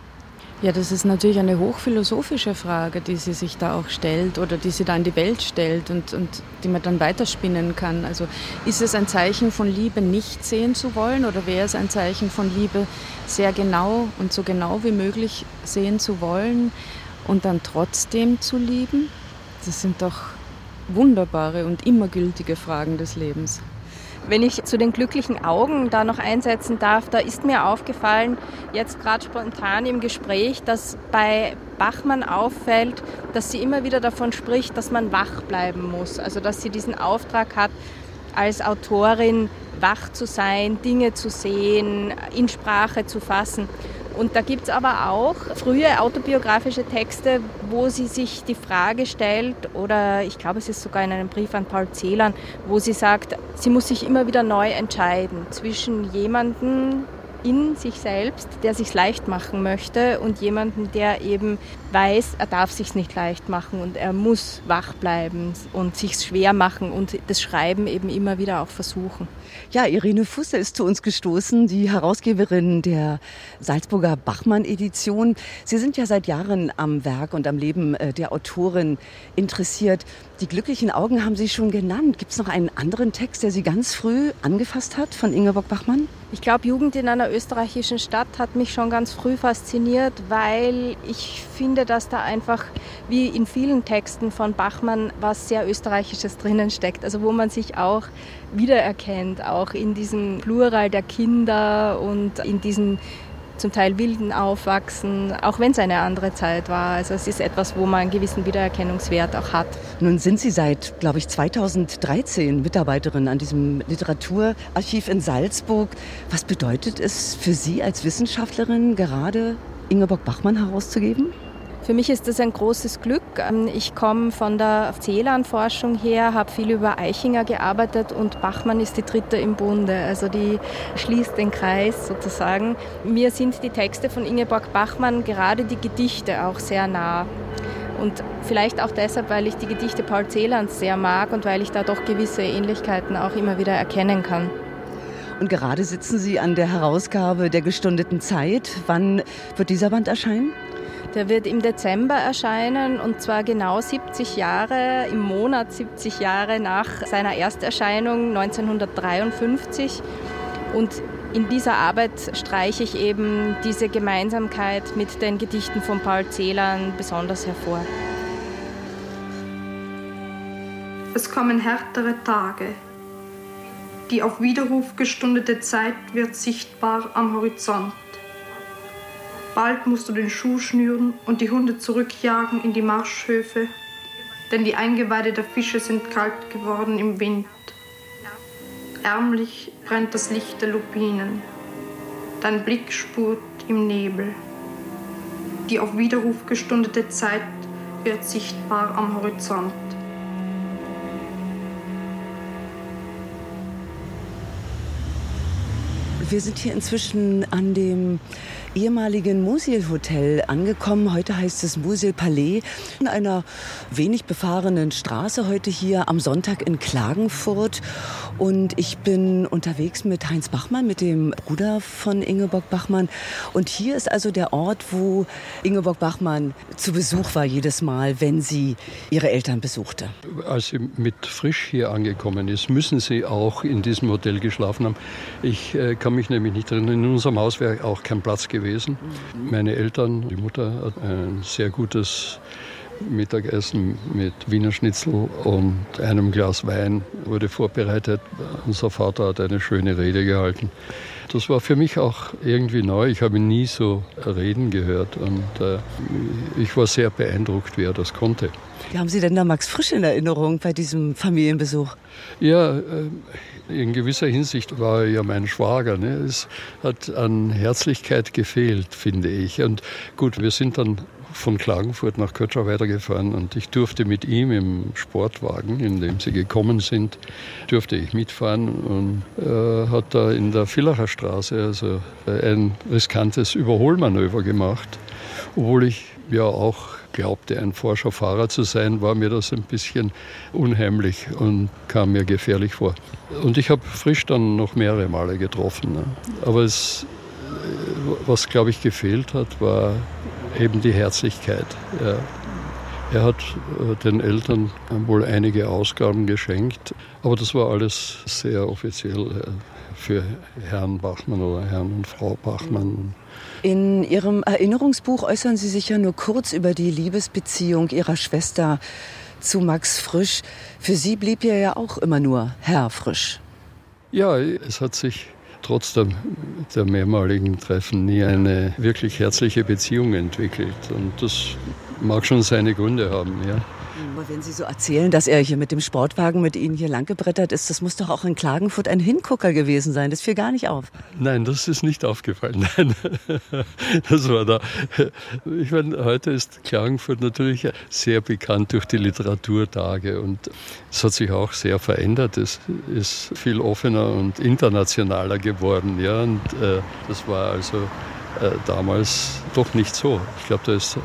Ja, das ist natürlich eine hochphilosophische Frage, die sie sich da auch stellt oder die sie da in die Welt stellt und, und die man dann weiterspinnen kann. Also ist es ein Zeichen von Liebe, nicht sehen zu wollen oder wäre es ein Zeichen von Liebe, sehr genau und so genau wie möglich sehen zu wollen und dann trotzdem zu lieben? Das sind doch wunderbare und immer gültige Fragen des Lebens. Wenn ich zu den glücklichen Augen da noch einsetzen darf, da ist mir aufgefallen, jetzt gerade spontan im Gespräch, dass bei Bachmann auffällt, dass sie immer wieder davon spricht, dass man wach bleiben muss. Also dass sie diesen Auftrag hat, als Autorin wach zu sein, Dinge zu sehen, in Sprache zu fassen. Und da gibt es aber auch frühe autobiografische Texte, wo sie sich die Frage stellt, oder ich glaube, es ist sogar in einem Brief an Paul Celan, wo sie sagt, sie muss sich immer wieder neu entscheiden zwischen jemandem, in sich selbst, der sich leicht machen möchte und jemanden, der eben weiß, er darf sich nicht leicht machen und er muss wach bleiben und sich schwer machen und das Schreiben eben immer wieder auch versuchen. Ja, Irene Fusse ist zu uns gestoßen, die Herausgeberin der Salzburger Bachmann-Edition. Sie sind ja seit Jahren am Werk und am Leben äh, der Autorin interessiert. Die glücklichen Augen haben Sie schon genannt. Gibt es noch einen anderen Text, der Sie ganz früh angefasst hat von Ingeborg Bachmann? Ich glaube, Jugend in einer österreichischen Stadt hat mich schon ganz früh fasziniert, weil ich finde, dass da einfach wie in vielen Texten von Bachmann was sehr Österreichisches drinnen steckt. Also wo man sich auch wiedererkennt, auch in diesem Plural der Kinder und in diesem zum Teil wilden Aufwachsen, auch wenn es eine andere Zeit war. Also es ist etwas, wo man einen gewissen Wiedererkennungswert auch hat. Nun sind Sie seit, glaube ich, 2013 Mitarbeiterin an diesem Literaturarchiv in Salzburg. Was bedeutet es für Sie als Wissenschaftlerin, gerade Ingeborg Bachmann herauszugeben? Für mich ist das ein großes Glück. Ähm, ich komme von der Celan-Forschung her, habe viel über Eichinger gearbeitet und Bachmann ist die dritte im Bunde. Also die schließt den Kreis sozusagen. Mir sind die Texte von Ingeborg Bachmann, gerade die Gedichte, auch sehr nah. Und vielleicht auch deshalb, weil ich die Gedichte Paul Celans sehr mag und weil ich da doch gewisse Ähnlichkeiten auch immer wieder erkennen kann. Und gerade sitzen Sie an der Herausgabe der gestundeten Zeit. Wann wird dieser Band erscheinen? Der wird im Dezember erscheinen und zwar genau 70 Jahre, im Monat 70 Jahre nach seiner Ersterscheinung 1953. Und in dieser Arbeit streiche ich eben diese Gemeinsamkeit mit den Gedichten von Paul Celan besonders hervor. Es kommen härtere Tage. Die auf Widerruf gestundete Zeit wird sichtbar am Horizont. Bald musst du den Schuh schnüren und die Hunde zurückjagen in die Marschhöfe, denn die Eingeweide der Fische sind kalt geworden im Wind. Ärmlich brennt das Licht der Lupinen, dein Blick spurt im Nebel. Die auf Widerruf gestundete Zeit wird sichtbar am Horizont. Wir sind hier inzwischen an dem ehemaligen Musil-Hotel angekommen. Heute heißt es Musil Palais. In einer wenig befahrenen Straße heute hier am Sonntag in Klagenfurt. Und ich bin unterwegs mit Heinz Bachmann, mit dem Bruder von Ingeborg Bachmann. Und hier ist also der Ort, wo Ingeborg Bachmann zu Besuch war jedes Mal, wenn sie ihre Eltern besuchte. Als sie mit Frisch hier angekommen ist, müssen sie auch in diesem Hotel geschlafen haben. Ich äh, kann mich nämlich nicht erinnern, in unserem Haus wäre auch kein Platz gewesen gewesen. Meine Eltern, die Mutter hat ein sehr gutes Mittagessen mit Wiener Schnitzel und einem Glas Wein wurde vorbereitet. Unser Vater hat eine schöne Rede gehalten. Das war für mich auch irgendwie neu. Ich habe nie so reden gehört und äh, ich war sehr beeindruckt, wie er das konnte. Wie haben Sie denn da Max Frisch in Erinnerung bei diesem Familienbesuch? Ja, äh, in gewisser Hinsicht war er ja mein Schwager. Ne? Es hat an Herzlichkeit gefehlt, finde ich. Und gut, wir sind dann von Klagenfurt nach Kötschau weitergefahren und ich durfte mit ihm im Sportwagen, in dem sie gekommen sind, durfte ich mitfahren und äh, hat da in der Villacher Straße also ein riskantes Überholmanöver gemacht, obwohl ich ja auch glaubte, ein forscher Fahrer zu sein, war mir das ein bisschen unheimlich und kam mir gefährlich vor. Und ich habe Frisch dann noch mehrere Male getroffen. Ne? Aber es, was, glaube ich, gefehlt hat, war eben die Herzlichkeit. Ja. Er hat äh, den Eltern wohl einige Ausgaben geschenkt, aber das war alles sehr offiziell äh, für Herrn Bachmann oder Herrn und Frau Bachmann. In Ihrem Erinnerungsbuch äußern Sie sich ja nur kurz über die Liebesbeziehung Ihrer Schwester zu Max Frisch. Für Sie blieb er ja auch immer nur Herr Frisch. Ja, es hat sich trotz der, der mehrmaligen Treffen nie eine wirklich herzliche Beziehung entwickelt. Und das mag schon seine Gründe haben, ja. Aber wenn Sie so erzählen, dass er hier mit dem Sportwagen mit Ihnen hier langgebrettert ist, das muss doch auch in Klagenfurt ein Hingucker gewesen sein. Das fiel gar nicht auf. Nein, das ist nicht aufgefallen. Nein, das war da. Ich meine, heute ist Klagenfurt natürlich sehr bekannt durch die Literaturtage und es hat sich auch sehr verändert. Es ist viel offener und internationaler geworden. Ja, und äh, das war also äh, damals doch nicht so. Ich glaube, da ist äh,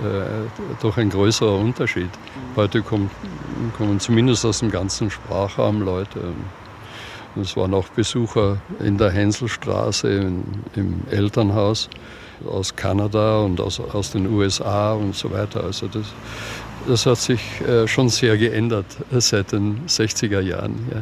doch ein größerer Unterschied. Heute kommt, kommen zumindest aus dem ganzen Sprachraum Leute. es waren auch Besucher in der Hänselstraße in, im Elternhaus aus Kanada und aus, aus den USA und so weiter. Also das, das hat sich äh, schon sehr geändert seit den 60er Jahren. Ja.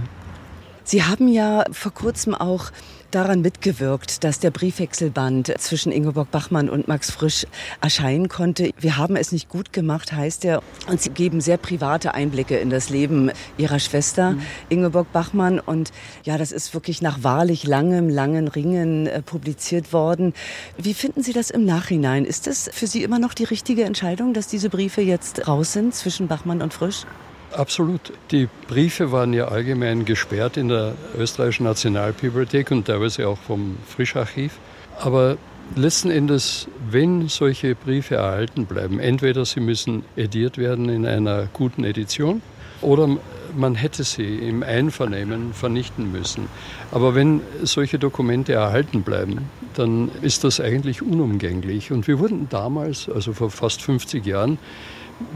Sie haben ja vor kurzem auch daran mitgewirkt, dass der Briefwechselband zwischen Ingeborg Bachmann und Max Frisch erscheinen konnte. Wir haben es nicht gut gemacht, heißt er. Und sie geben sehr private Einblicke in das Leben ihrer Schwester mhm. Ingeborg Bachmann. Und ja, das ist wirklich nach wahrlich langem, langen Ringen äh, publiziert worden. Wie finden Sie das im Nachhinein? Ist das für Sie immer noch die richtige Entscheidung, dass diese Briefe jetzt raus sind zwischen Bachmann und Frisch? Absolut. Die Briefe waren ja allgemein gesperrt in der österreichischen Nationalbibliothek und teilweise auch vom Frischarchiv. Aber letzten Endes, wenn solche Briefe erhalten bleiben, entweder sie müssen ediert werden in einer guten Edition oder man hätte sie im Einvernehmen vernichten müssen. Aber wenn solche Dokumente erhalten bleiben, dann ist das eigentlich unumgänglich. Und wir wurden damals, also vor fast 50 Jahren,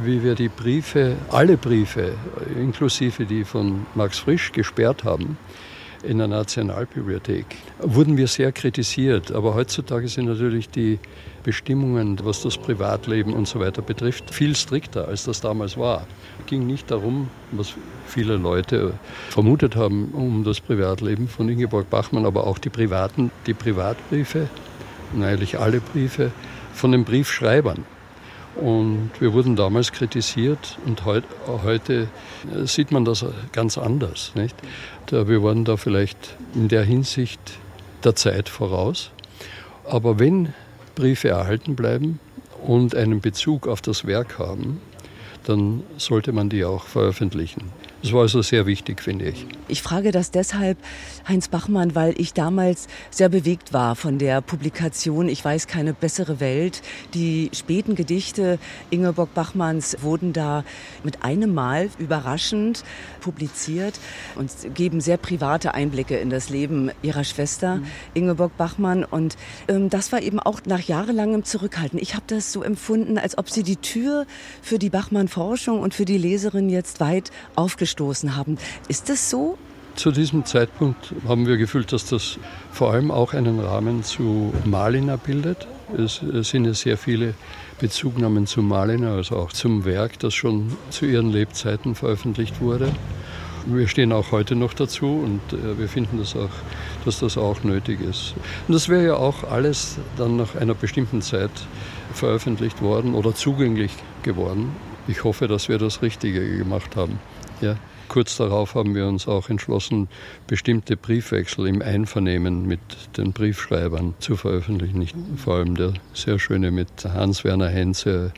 wie wir die Briefe, alle Briefe, inklusive die von Max Frisch, gesperrt haben in der Nationalbibliothek, wurden wir sehr kritisiert. Aber heutzutage sind natürlich die Bestimmungen, was das Privatleben und so weiter betrifft, viel strikter, als das damals war. Es ging nicht darum, was viele Leute vermutet haben, um das Privatleben von Ingeborg Bachmann, aber auch die privaten, die Privatbriefe, und eigentlich alle Briefe von den Briefschreibern. Und wir wurden damals kritisiert und heut, heute sieht man das ganz anders. Nicht? Wir waren da vielleicht in der Hinsicht der Zeit voraus. Aber wenn Briefe erhalten bleiben und einen Bezug auf das Werk haben, dann sollte man die auch veröffentlichen. Das war also sehr wichtig, finde ich. Ich frage das deshalb, Heinz Bachmann, weil ich damals sehr bewegt war von der Publikation Ich weiß keine bessere Welt. Die späten Gedichte Ingeborg Bachmanns wurden da mit einem Mal überraschend publiziert und geben sehr private Einblicke in das Leben ihrer Schwester mhm. Ingeborg Bachmann. Und ähm, das war eben auch nach jahrelangem Zurückhalten. Ich habe das so empfunden, als ob sie die Tür für die Bachmann-Forschung und für die Leserin jetzt weit aufgestoßen haben. Ist das so? Zu diesem Zeitpunkt haben wir gefühlt, dass das vor allem auch einen Rahmen zu Malina bildet. Es sind ja sehr viele Bezugnahmen zu Malina, also auch zum Werk, das schon zu ihren Lebzeiten veröffentlicht wurde. Wir stehen auch heute noch dazu und äh, wir finden das auch, dass das auch nötig ist. Und das wäre ja auch alles dann nach einer bestimmten Zeit veröffentlicht worden oder zugänglich geworden. Ich hoffe, dass wir das Richtige gemacht haben. Ja. Kurz darauf haben wir uns auch entschlossen, bestimmte Briefwechsel im Einvernehmen mit den Briefschreibern zu veröffentlichen. Vor allem der sehr schöne mit Hans-Werner Henze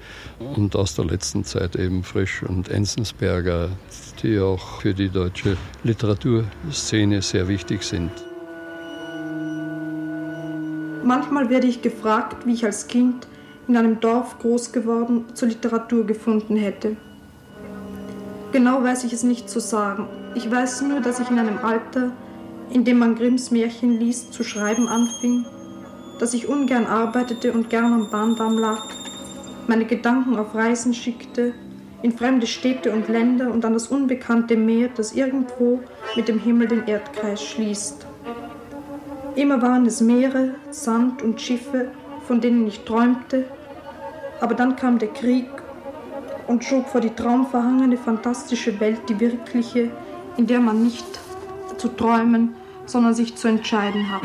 und aus der letzten Zeit eben Frisch und Enzensberger, die auch für die deutsche Literaturszene sehr wichtig sind. Manchmal werde ich gefragt, wie ich als Kind in einem Dorf groß geworden zur Literatur gefunden hätte. Genau weiß ich es nicht zu sagen. Ich weiß nur, dass ich in einem Alter, in dem man Grimms Märchen liest, zu schreiben anfing, dass ich ungern arbeitete und gern am Bahndamm lag, meine Gedanken auf Reisen schickte, in fremde Städte und Länder und an das unbekannte Meer, das irgendwo mit dem Himmel den Erdkreis schließt. Immer waren es Meere, Sand und Schiffe, von denen ich träumte, aber dann kam der Krieg und schob vor die traumverhangene, fantastische Welt die wirkliche, in der man nicht zu träumen, sondern sich zu entscheiden hat.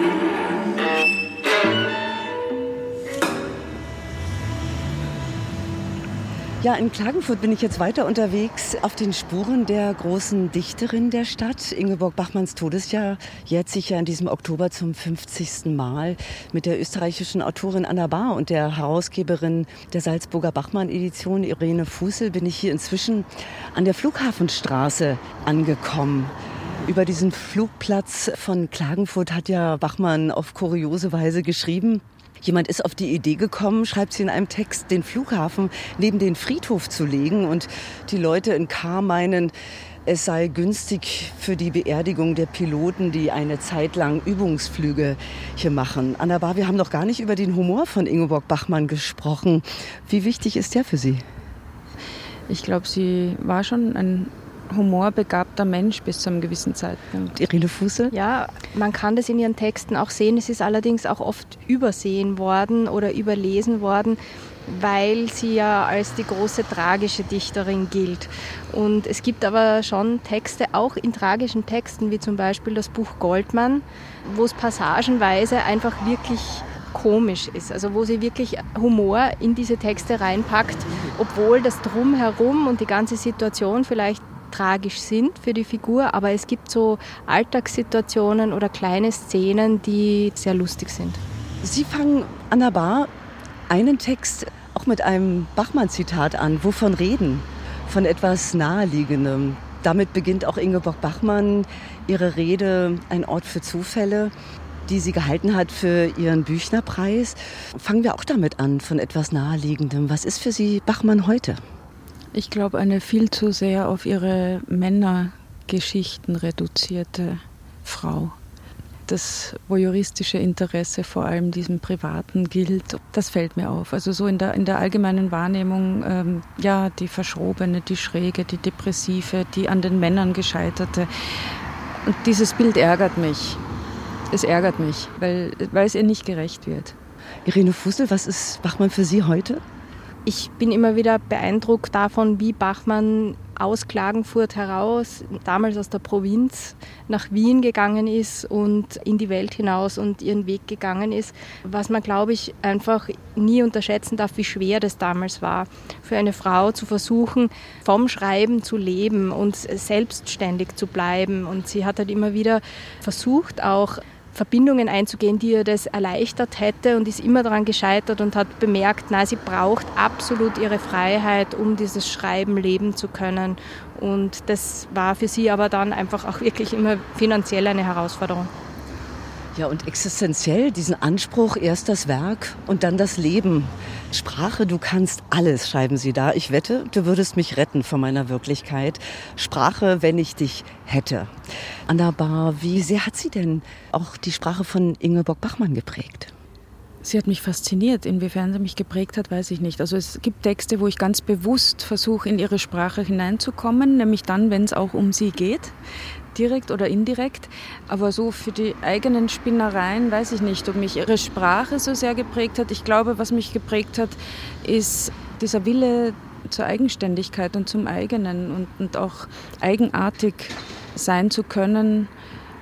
Ja, in Klagenfurt bin ich jetzt weiter unterwegs auf den Spuren der großen Dichterin der Stadt. Ingeborg Bachmanns Todesjahr jährt sich ja in diesem Oktober zum 50. Mal mit der österreichischen Autorin Anna Bahr und der Herausgeberin der Salzburger Bachmann-Edition Irene Fussel bin ich hier inzwischen an der Flughafenstraße angekommen. Über diesen Flugplatz von Klagenfurt hat ja Bachmann auf kuriose Weise geschrieben. Jemand ist auf die Idee gekommen, schreibt sie in einem Text, den Flughafen neben den Friedhof zu legen und die Leute in K meinen, es sei günstig für die Beerdigung der Piloten, die eine Zeit lang Übungsflüge hier machen. Anna Bar, wir haben noch gar nicht über den Humor von Ingeborg Bachmann gesprochen. Wie wichtig ist der für Sie? Ich glaube, sie war schon ein humorbegabter Mensch bis zu einem gewissen Zeitpunkt. Irene Fuße? Ja, man kann das in ihren Texten auch sehen. Es ist allerdings auch oft übersehen worden oder überlesen worden, weil sie ja als die große tragische Dichterin gilt. Und es gibt aber schon Texte, auch in tragischen Texten, wie zum Beispiel das Buch Goldmann, wo es passagenweise einfach wirklich komisch ist, also wo sie wirklich Humor in diese Texte reinpackt, obwohl das Drumherum und die ganze Situation vielleicht tragisch sind für die Figur, aber es gibt so Alltagssituationen oder kleine Szenen, die sehr lustig sind. Sie fangen an der Bar einen Text auch mit einem Bachmann-Zitat an. Wovon reden? Von etwas Naheliegendem. Damit beginnt auch Ingeborg Bachmann ihre Rede Ein Ort für Zufälle, die sie gehalten hat für ihren Büchnerpreis. Fangen wir auch damit an, von etwas Naheliegendem. Was ist für Sie Bachmann heute? Ich glaube, eine viel zu sehr auf ihre Männergeschichten reduzierte Frau. Das voyeuristische Interesse vor allem diesem Privaten gilt, das fällt mir auf. Also so in der, in der allgemeinen Wahrnehmung, ähm, ja, die Verschrobene, die Schräge, die Depressive, die an den Männern gescheiterte. Und dieses Bild ärgert mich. Es ärgert mich, weil, weil es ihr nicht gerecht wird. Irene Fussel, was ist Bachmann für Sie heute? Ich bin immer wieder beeindruckt davon, wie Bachmann aus Klagenfurt heraus, damals aus der Provinz, nach Wien gegangen ist und in die Welt hinaus und ihren Weg gegangen ist. Was man, glaube ich, einfach nie unterschätzen darf, wie schwer das damals war, für eine Frau zu versuchen, vom Schreiben zu leben und selbstständig zu bleiben. Und sie hat halt immer wieder versucht, auch Verbindungen einzugehen, die ihr das erleichtert hätte und ist immer daran gescheitert und hat bemerkt, nein, sie braucht absolut ihre Freiheit, um dieses Schreiben leben zu können. Und das war für sie aber dann einfach auch wirklich immer finanziell eine Herausforderung. Ja, und existenziell diesen Anspruch, erst das Werk und dann das Leben. Sprache, du kannst alles, schreiben Sie da. Ich wette, du würdest mich retten von meiner Wirklichkeit. Sprache, wenn ich dich hätte. Anna Bar, wie sehr hat sie denn auch die Sprache von Ingeborg Bachmann geprägt? Sie hat mich fasziniert. Inwiefern sie mich geprägt hat, weiß ich nicht. Also es gibt Texte, wo ich ganz bewusst versuche, in ihre Sprache hineinzukommen, nämlich dann, wenn es auch um sie geht direkt oder indirekt. Aber so für die eigenen Spinnereien weiß ich nicht, ob mich ihre Sprache so sehr geprägt hat. Ich glaube, was mich geprägt hat, ist dieser Wille zur Eigenständigkeit und zum eigenen und, und auch eigenartig sein zu können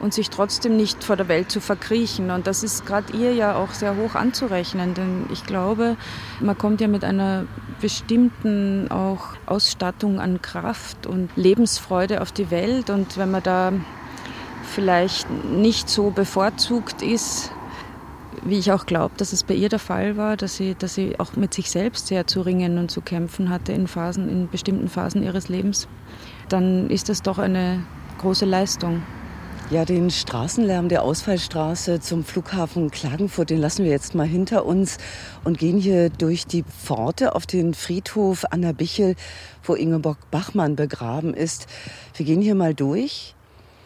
und sich trotzdem nicht vor der Welt zu verkriechen. Und das ist gerade ihr ja auch sehr hoch anzurechnen, denn ich glaube, man kommt ja mit einer bestimmten auch Ausstattung an Kraft und Lebensfreude auf die Welt. Und wenn man da vielleicht nicht so bevorzugt ist, wie ich auch glaube, dass es bei ihr der Fall war, dass sie, dass sie auch mit sich selbst sehr zu ringen und zu kämpfen hatte in Phasen, in bestimmten Phasen ihres Lebens, dann ist das doch eine große Leistung. Ja, den Straßenlärm der Ausfallstraße zum Flughafen Klagenfurt, den lassen wir jetzt mal hinter uns und gehen hier durch die Pforte auf den Friedhof Anna Bichel, wo Ingeborg Bachmann begraben ist. Wir gehen hier mal durch.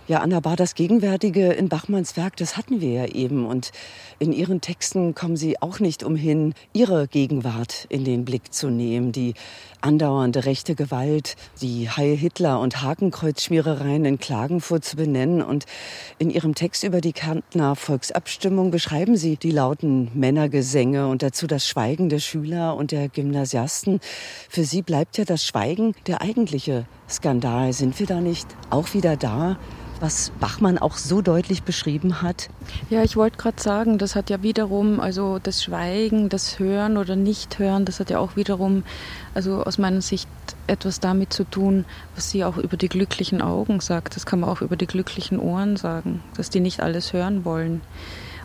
Ja, Anna Bar, das Gegenwärtige in Bachmanns Werk, das hatten wir ja eben. Und in ihren Texten kommen sie auch nicht umhin, ihre Gegenwart in den Blick zu nehmen. Die andauernde rechte Gewalt, die Heil Hitler und Hakenkreuzschmierereien in Klagenfurt zu benennen. Und in ihrem Text über die Kärntner Volksabstimmung beschreiben sie die lauten Männergesänge und dazu das Schweigen der Schüler und der Gymnasiasten. Für sie bleibt ja das Schweigen der eigentliche Skandal. Sind wir da nicht auch wieder da? Was Bachmann auch so deutlich beschrieben hat? Ja, ich wollte gerade sagen, das hat ja wiederum, also das Schweigen, das Hören oder Nicht-Hören, das hat ja auch wiederum, also aus meiner Sicht etwas damit zu tun, was sie auch über die glücklichen Augen sagt. Das kann man auch über die glücklichen Ohren sagen, dass die nicht alles hören wollen.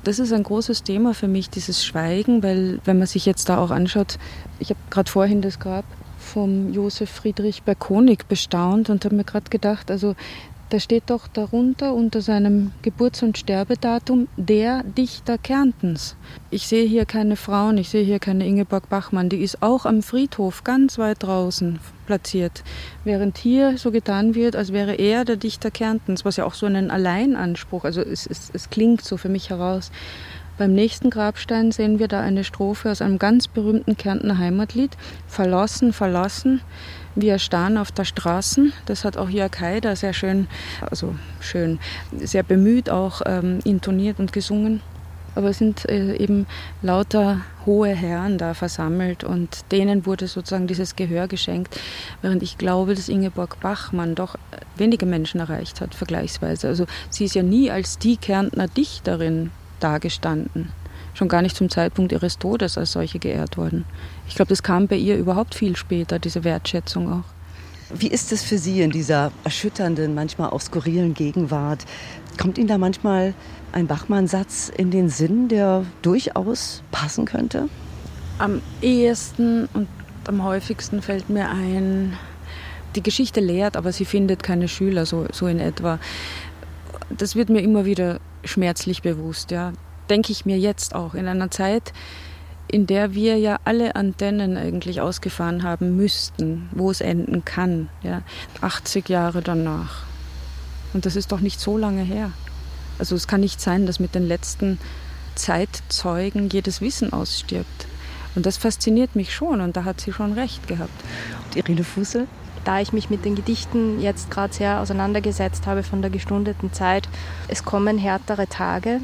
Das ist ein großes Thema für mich, dieses Schweigen, weil wenn man sich jetzt da auch anschaut, ich habe gerade vorhin das Grab vom Josef Friedrich Berkonig bestaunt und habe mir gerade gedacht, also da steht doch darunter unter seinem Geburts- und Sterbedatum der Dichter Kärntens. Ich sehe hier keine Frauen, ich sehe hier keine Ingeborg Bachmann, die ist auch am Friedhof ganz weit draußen platziert. Während hier so getan wird, als wäre er der Dichter Kärntens, was ja auch so einen Alleinanspruch, also es, es, es klingt so für mich heraus. Beim nächsten Grabstein sehen wir da eine Strophe aus einem ganz berühmten Kärntner Heimatlied, Verlassen, verlassen. Wir starren auf der Straße. Das hat auch Jörg Haider sehr schön, also schön, sehr bemüht auch ähm, intoniert und gesungen. Aber es sind äh, eben lauter hohe Herren da versammelt und denen wurde sozusagen dieses Gehör geschenkt, während ich glaube, dass Ingeborg Bachmann doch wenige Menschen erreicht hat, vergleichsweise. Also sie ist ja nie als die Kärntner Dichterin dagestanden schon gar nicht zum Zeitpunkt ihres Todes als solche geehrt worden. Ich glaube, das kam bei ihr überhaupt viel später, diese Wertschätzung auch. Wie ist es für Sie in dieser erschütternden, manchmal auch skurrilen Gegenwart? Kommt Ihnen da manchmal ein Bachmann-Satz in den Sinn, der durchaus passen könnte? Am ehesten und am häufigsten fällt mir ein, die Geschichte lehrt, aber sie findet keine Schüler, so, so in etwa. Das wird mir immer wieder schmerzlich bewusst. Ja denke ich mir jetzt auch, in einer Zeit, in der wir ja alle Antennen eigentlich ausgefahren haben müssten, wo es enden kann, ja, 80 Jahre danach. Und das ist doch nicht so lange her. Also es kann nicht sein, dass mit den letzten Zeitzeugen jedes Wissen ausstirbt. Und das fasziniert mich schon und da hat sie schon recht gehabt. Und Irene Fussel? Da ich mich mit den Gedichten jetzt gerade sehr auseinandergesetzt habe von der gestundeten Zeit, es kommen härtere Tage,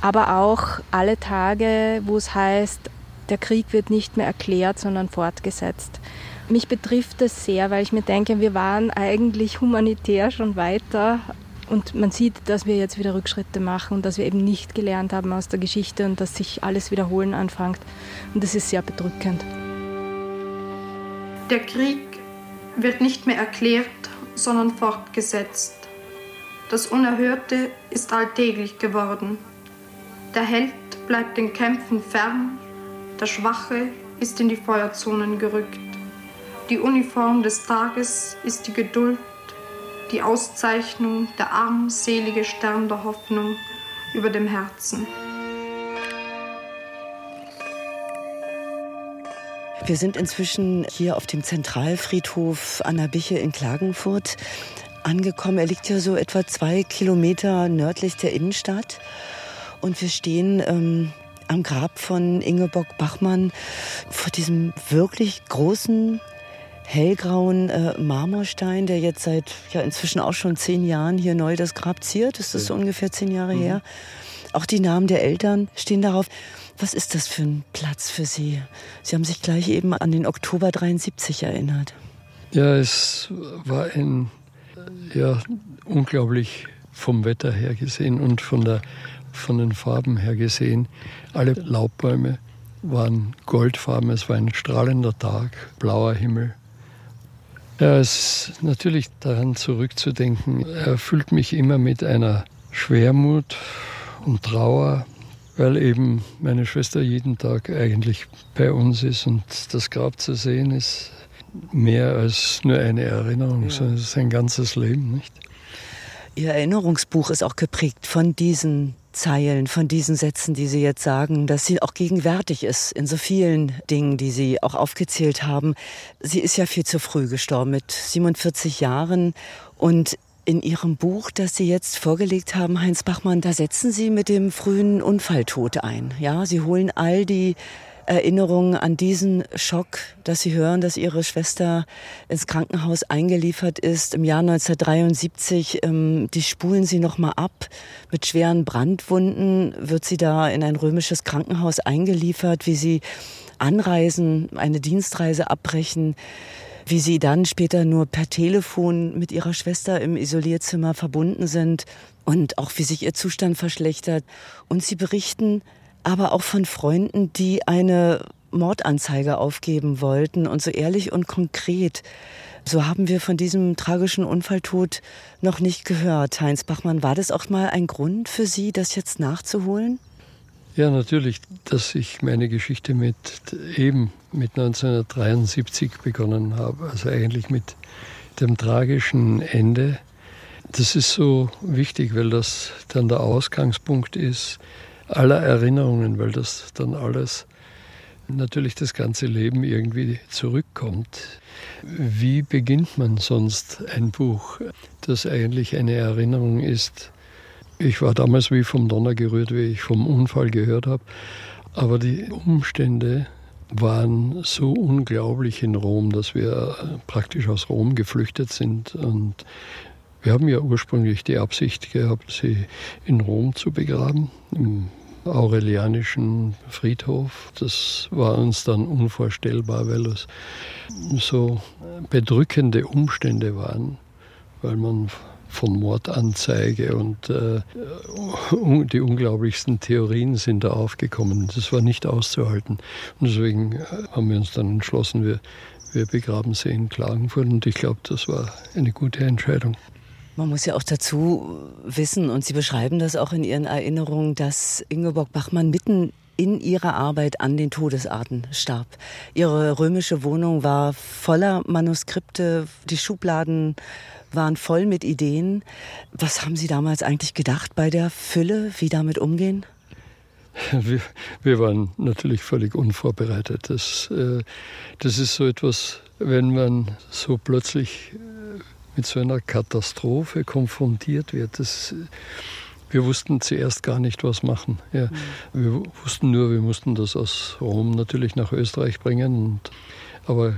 aber auch alle Tage, wo es heißt, der Krieg wird nicht mehr erklärt, sondern fortgesetzt. Mich betrifft das sehr, weil ich mir denke, wir waren eigentlich humanitär schon weiter und man sieht, dass wir jetzt wieder Rückschritte machen und dass wir eben nicht gelernt haben aus der Geschichte und dass sich alles wiederholen anfängt. Und das ist sehr bedrückend. Der Krieg wird nicht mehr erklärt, sondern fortgesetzt. Das Unerhörte ist alltäglich geworden. Der Held bleibt den Kämpfen fern, der Schwache ist in die Feuerzonen gerückt. Die Uniform des Tages ist die Geduld, die Auszeichnung, der armselige Stern der Hoffnung über dem Herzen. Wir sind inzwischen hier auf dem Zentralfriedhof Anna Biche in Klagenfurt angekommen. Er liegt ja so etwa zwei Kilometer nördlich der Innenstadt. Und wir stehen ähm, am Grab von Ingeborg Bachmann vor diesem wirklich großen hellgrauen äh, Marmorstein, der jetzt seit ja inzwischen auch schon zehn Jahren hier neu das Grab ziert. Das ist so ungefähr zehn Jahre mhm. her. Auch die Namen der Eltern stehen darauf. Was ist das für ein Platz für Sie? Sie haben sich gleich eben an den Oktober 73 erinnert. Ja, es war ein ja, unglaublich vom Wetter her gesehen und von, der, von den Farben her gesehen. Alle Laubbäume waren goldfarben, es war ein strahlender Tag, blauer Himmel. Ja, es ist natürlich daran zurückzudenken, erfüllt mich immer mit einer Schwermut und Trauer, weil eben meine Schwester jeden Tag eigentlich bei uns ist und das Grab zu sehen ist mehr als nur eine Erinnerung, ja. sondern es ist ein ganzes Leben, nicht? Ihr Erinnerungsbuch ist auch geprägt von diesen Zeilen, von diesen Sätzen, die Sie jetzt sagen, dass sie auch gegenwärtig ist in so vielen Dingen, die Sie auch aufgezählt haben. Sie ist ja viel zu früh gestorben mit 47 Jahren und in Ihrem Buch, das Sie jetzt vorgelegt haben, Heinz Bachmann, da setzen Sie mit dem frühen Unfalltod ein. Ja, Sie holen all die Erinnerungen an diesen Schock, dass sie hören, dass ihre Schwester ins Krankenhaus eingeliefert ist im Jahr 1973. Ähm, die spulen sie noch mal ab. Mit schweren Brandwunden wird sie da in ein römisches Krankenhaus eingeliefert, wie sie anreisen, eine Dienstreise abbrechen wie sie dann später nur per Telefon mit ihrer Schwester im Isolierzimmer verbunden sind und auch wie sich ihr Zustand verschlechtert. Und sie berichten aber auch von Freunden, die eine Mordanzeige aufgeben wollten und so ehrlich und konkret. So haben wir von diesem tragischen Unfalltod noch nicht gehört. Heinz Bachmann, war das auch mal ein Grund für Sie, das jetzt nachzuholen? Ja, natürlich, dass ich meine Geschichte mit eben mit 1973 begonnen habe, also eigentlich mit dem tragischen Ende. Das ist so wichtig, weil das dann der Ausgangspunkt ist aller Erinnerungen, weil das dann alles natürlich das ganze Leben irgendwie zurückkommt. Wie beginnt man sonst ein Buch, das eigentlich eine Erinnerung ist? Ich war damals wie vom Donner gerührt, wie ich vom Unfall gehört habe. Aber die Umstände waren so unglaublich in Rom, dass wir praktisch aus Rom geflüchtet sind. Und wir haben ja ursprünglich die Absicht gehabt, sie in Rom zu begraben, im Aurelianischen Friedhof. Das war uns dann unvorstellbar, weil es so bedrückende Umstände waren, weil man von Mordanzeige und äh, die unglaublichsten Theorien sind da aufgekommen. Das war nicht auszuhalten. Und deswegen äh, haben wir uns dann entschlossen, wir, wir begraben sie in Klagenfurt. Und ich glaube, das war eine gute Entscheidung. Man muss ja auch dazu wissen, und Sie beschreiben das auch in Ihren Erinnerungen, dass Ingeborg Bachmann mitten in ihrer Arbeit an den Todesarten starb. Ihre römische Wohnung war voller Manuskripte, die Schubladen waren voll mit Ideen. Was haben Sie damals eigentlich gedacht bei der Fülle, wie damit umgehen? Wir, wir waren natürlich völlig unvorbereitet. Das, äh, das ist so etwas, wenn man so plötzlich mit so einer Katastrophe konfrontiert wird. Das, wir wussten zuerst gar nicht, was machen. Ja, mhm. Wir wussten nur, wir mussten das aus Rom natürlich nach Österreich bringen. Und, aber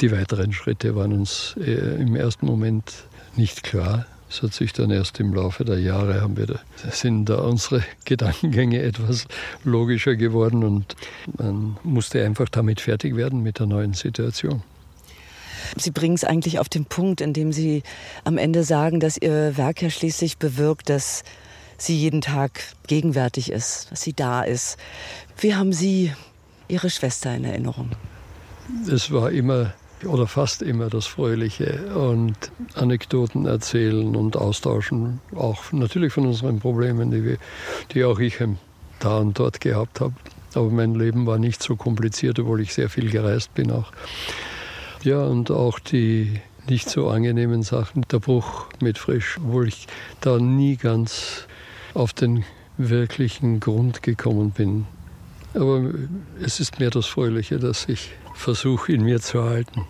die weiteren Schritte waren uns äh, im ersten Moment nicht klar. Es hat sich dann erst im Laufe der Jahre haben wir da, sind da unsere Gedankengänge etwas logischer geworden und man musste einfach damit fertig werden mit der neuen Situation. Sie bringen es eigentlich auf den Punkt, indem Sie am Ende sagen, dass Ihr Werk ja schließlich bewirkt, dass sie jeden Tag gegenwärtig ist, dass sie da ist. Wie haben Sie Ihre Schwester in Erinnerung? Es war immer oder fast immer das Fröhliche und Anekdoten erzählen und austauschen, auch natürlich von unseren Problemen, die, wir, die auch ich da und dort gehabt habe. Aber mein Leben war nicht so kompliziert, obwohl ich sehr viel gereist bin auch. Ja, und auch die nicht so angenehmen Sachen, der Bruch mit Frisch, obwohl ich da nie ganz auf den wirklichen Grund gekommen bin. Aber es ist mehr das Fröhliche, das ich versuche in mir zu halten.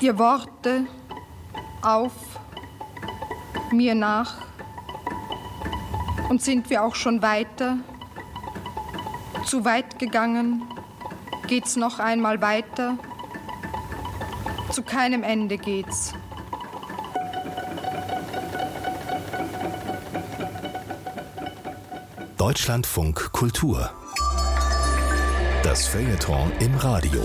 Ihr Worte auf, mir nach. Und sind wir auch schon weiter? Zu weit gegangen? Geht's noch einmal weiter? Zu keinem Ende geht's. Deutschlandfunk Kultur. Das Feuilleton im Radio.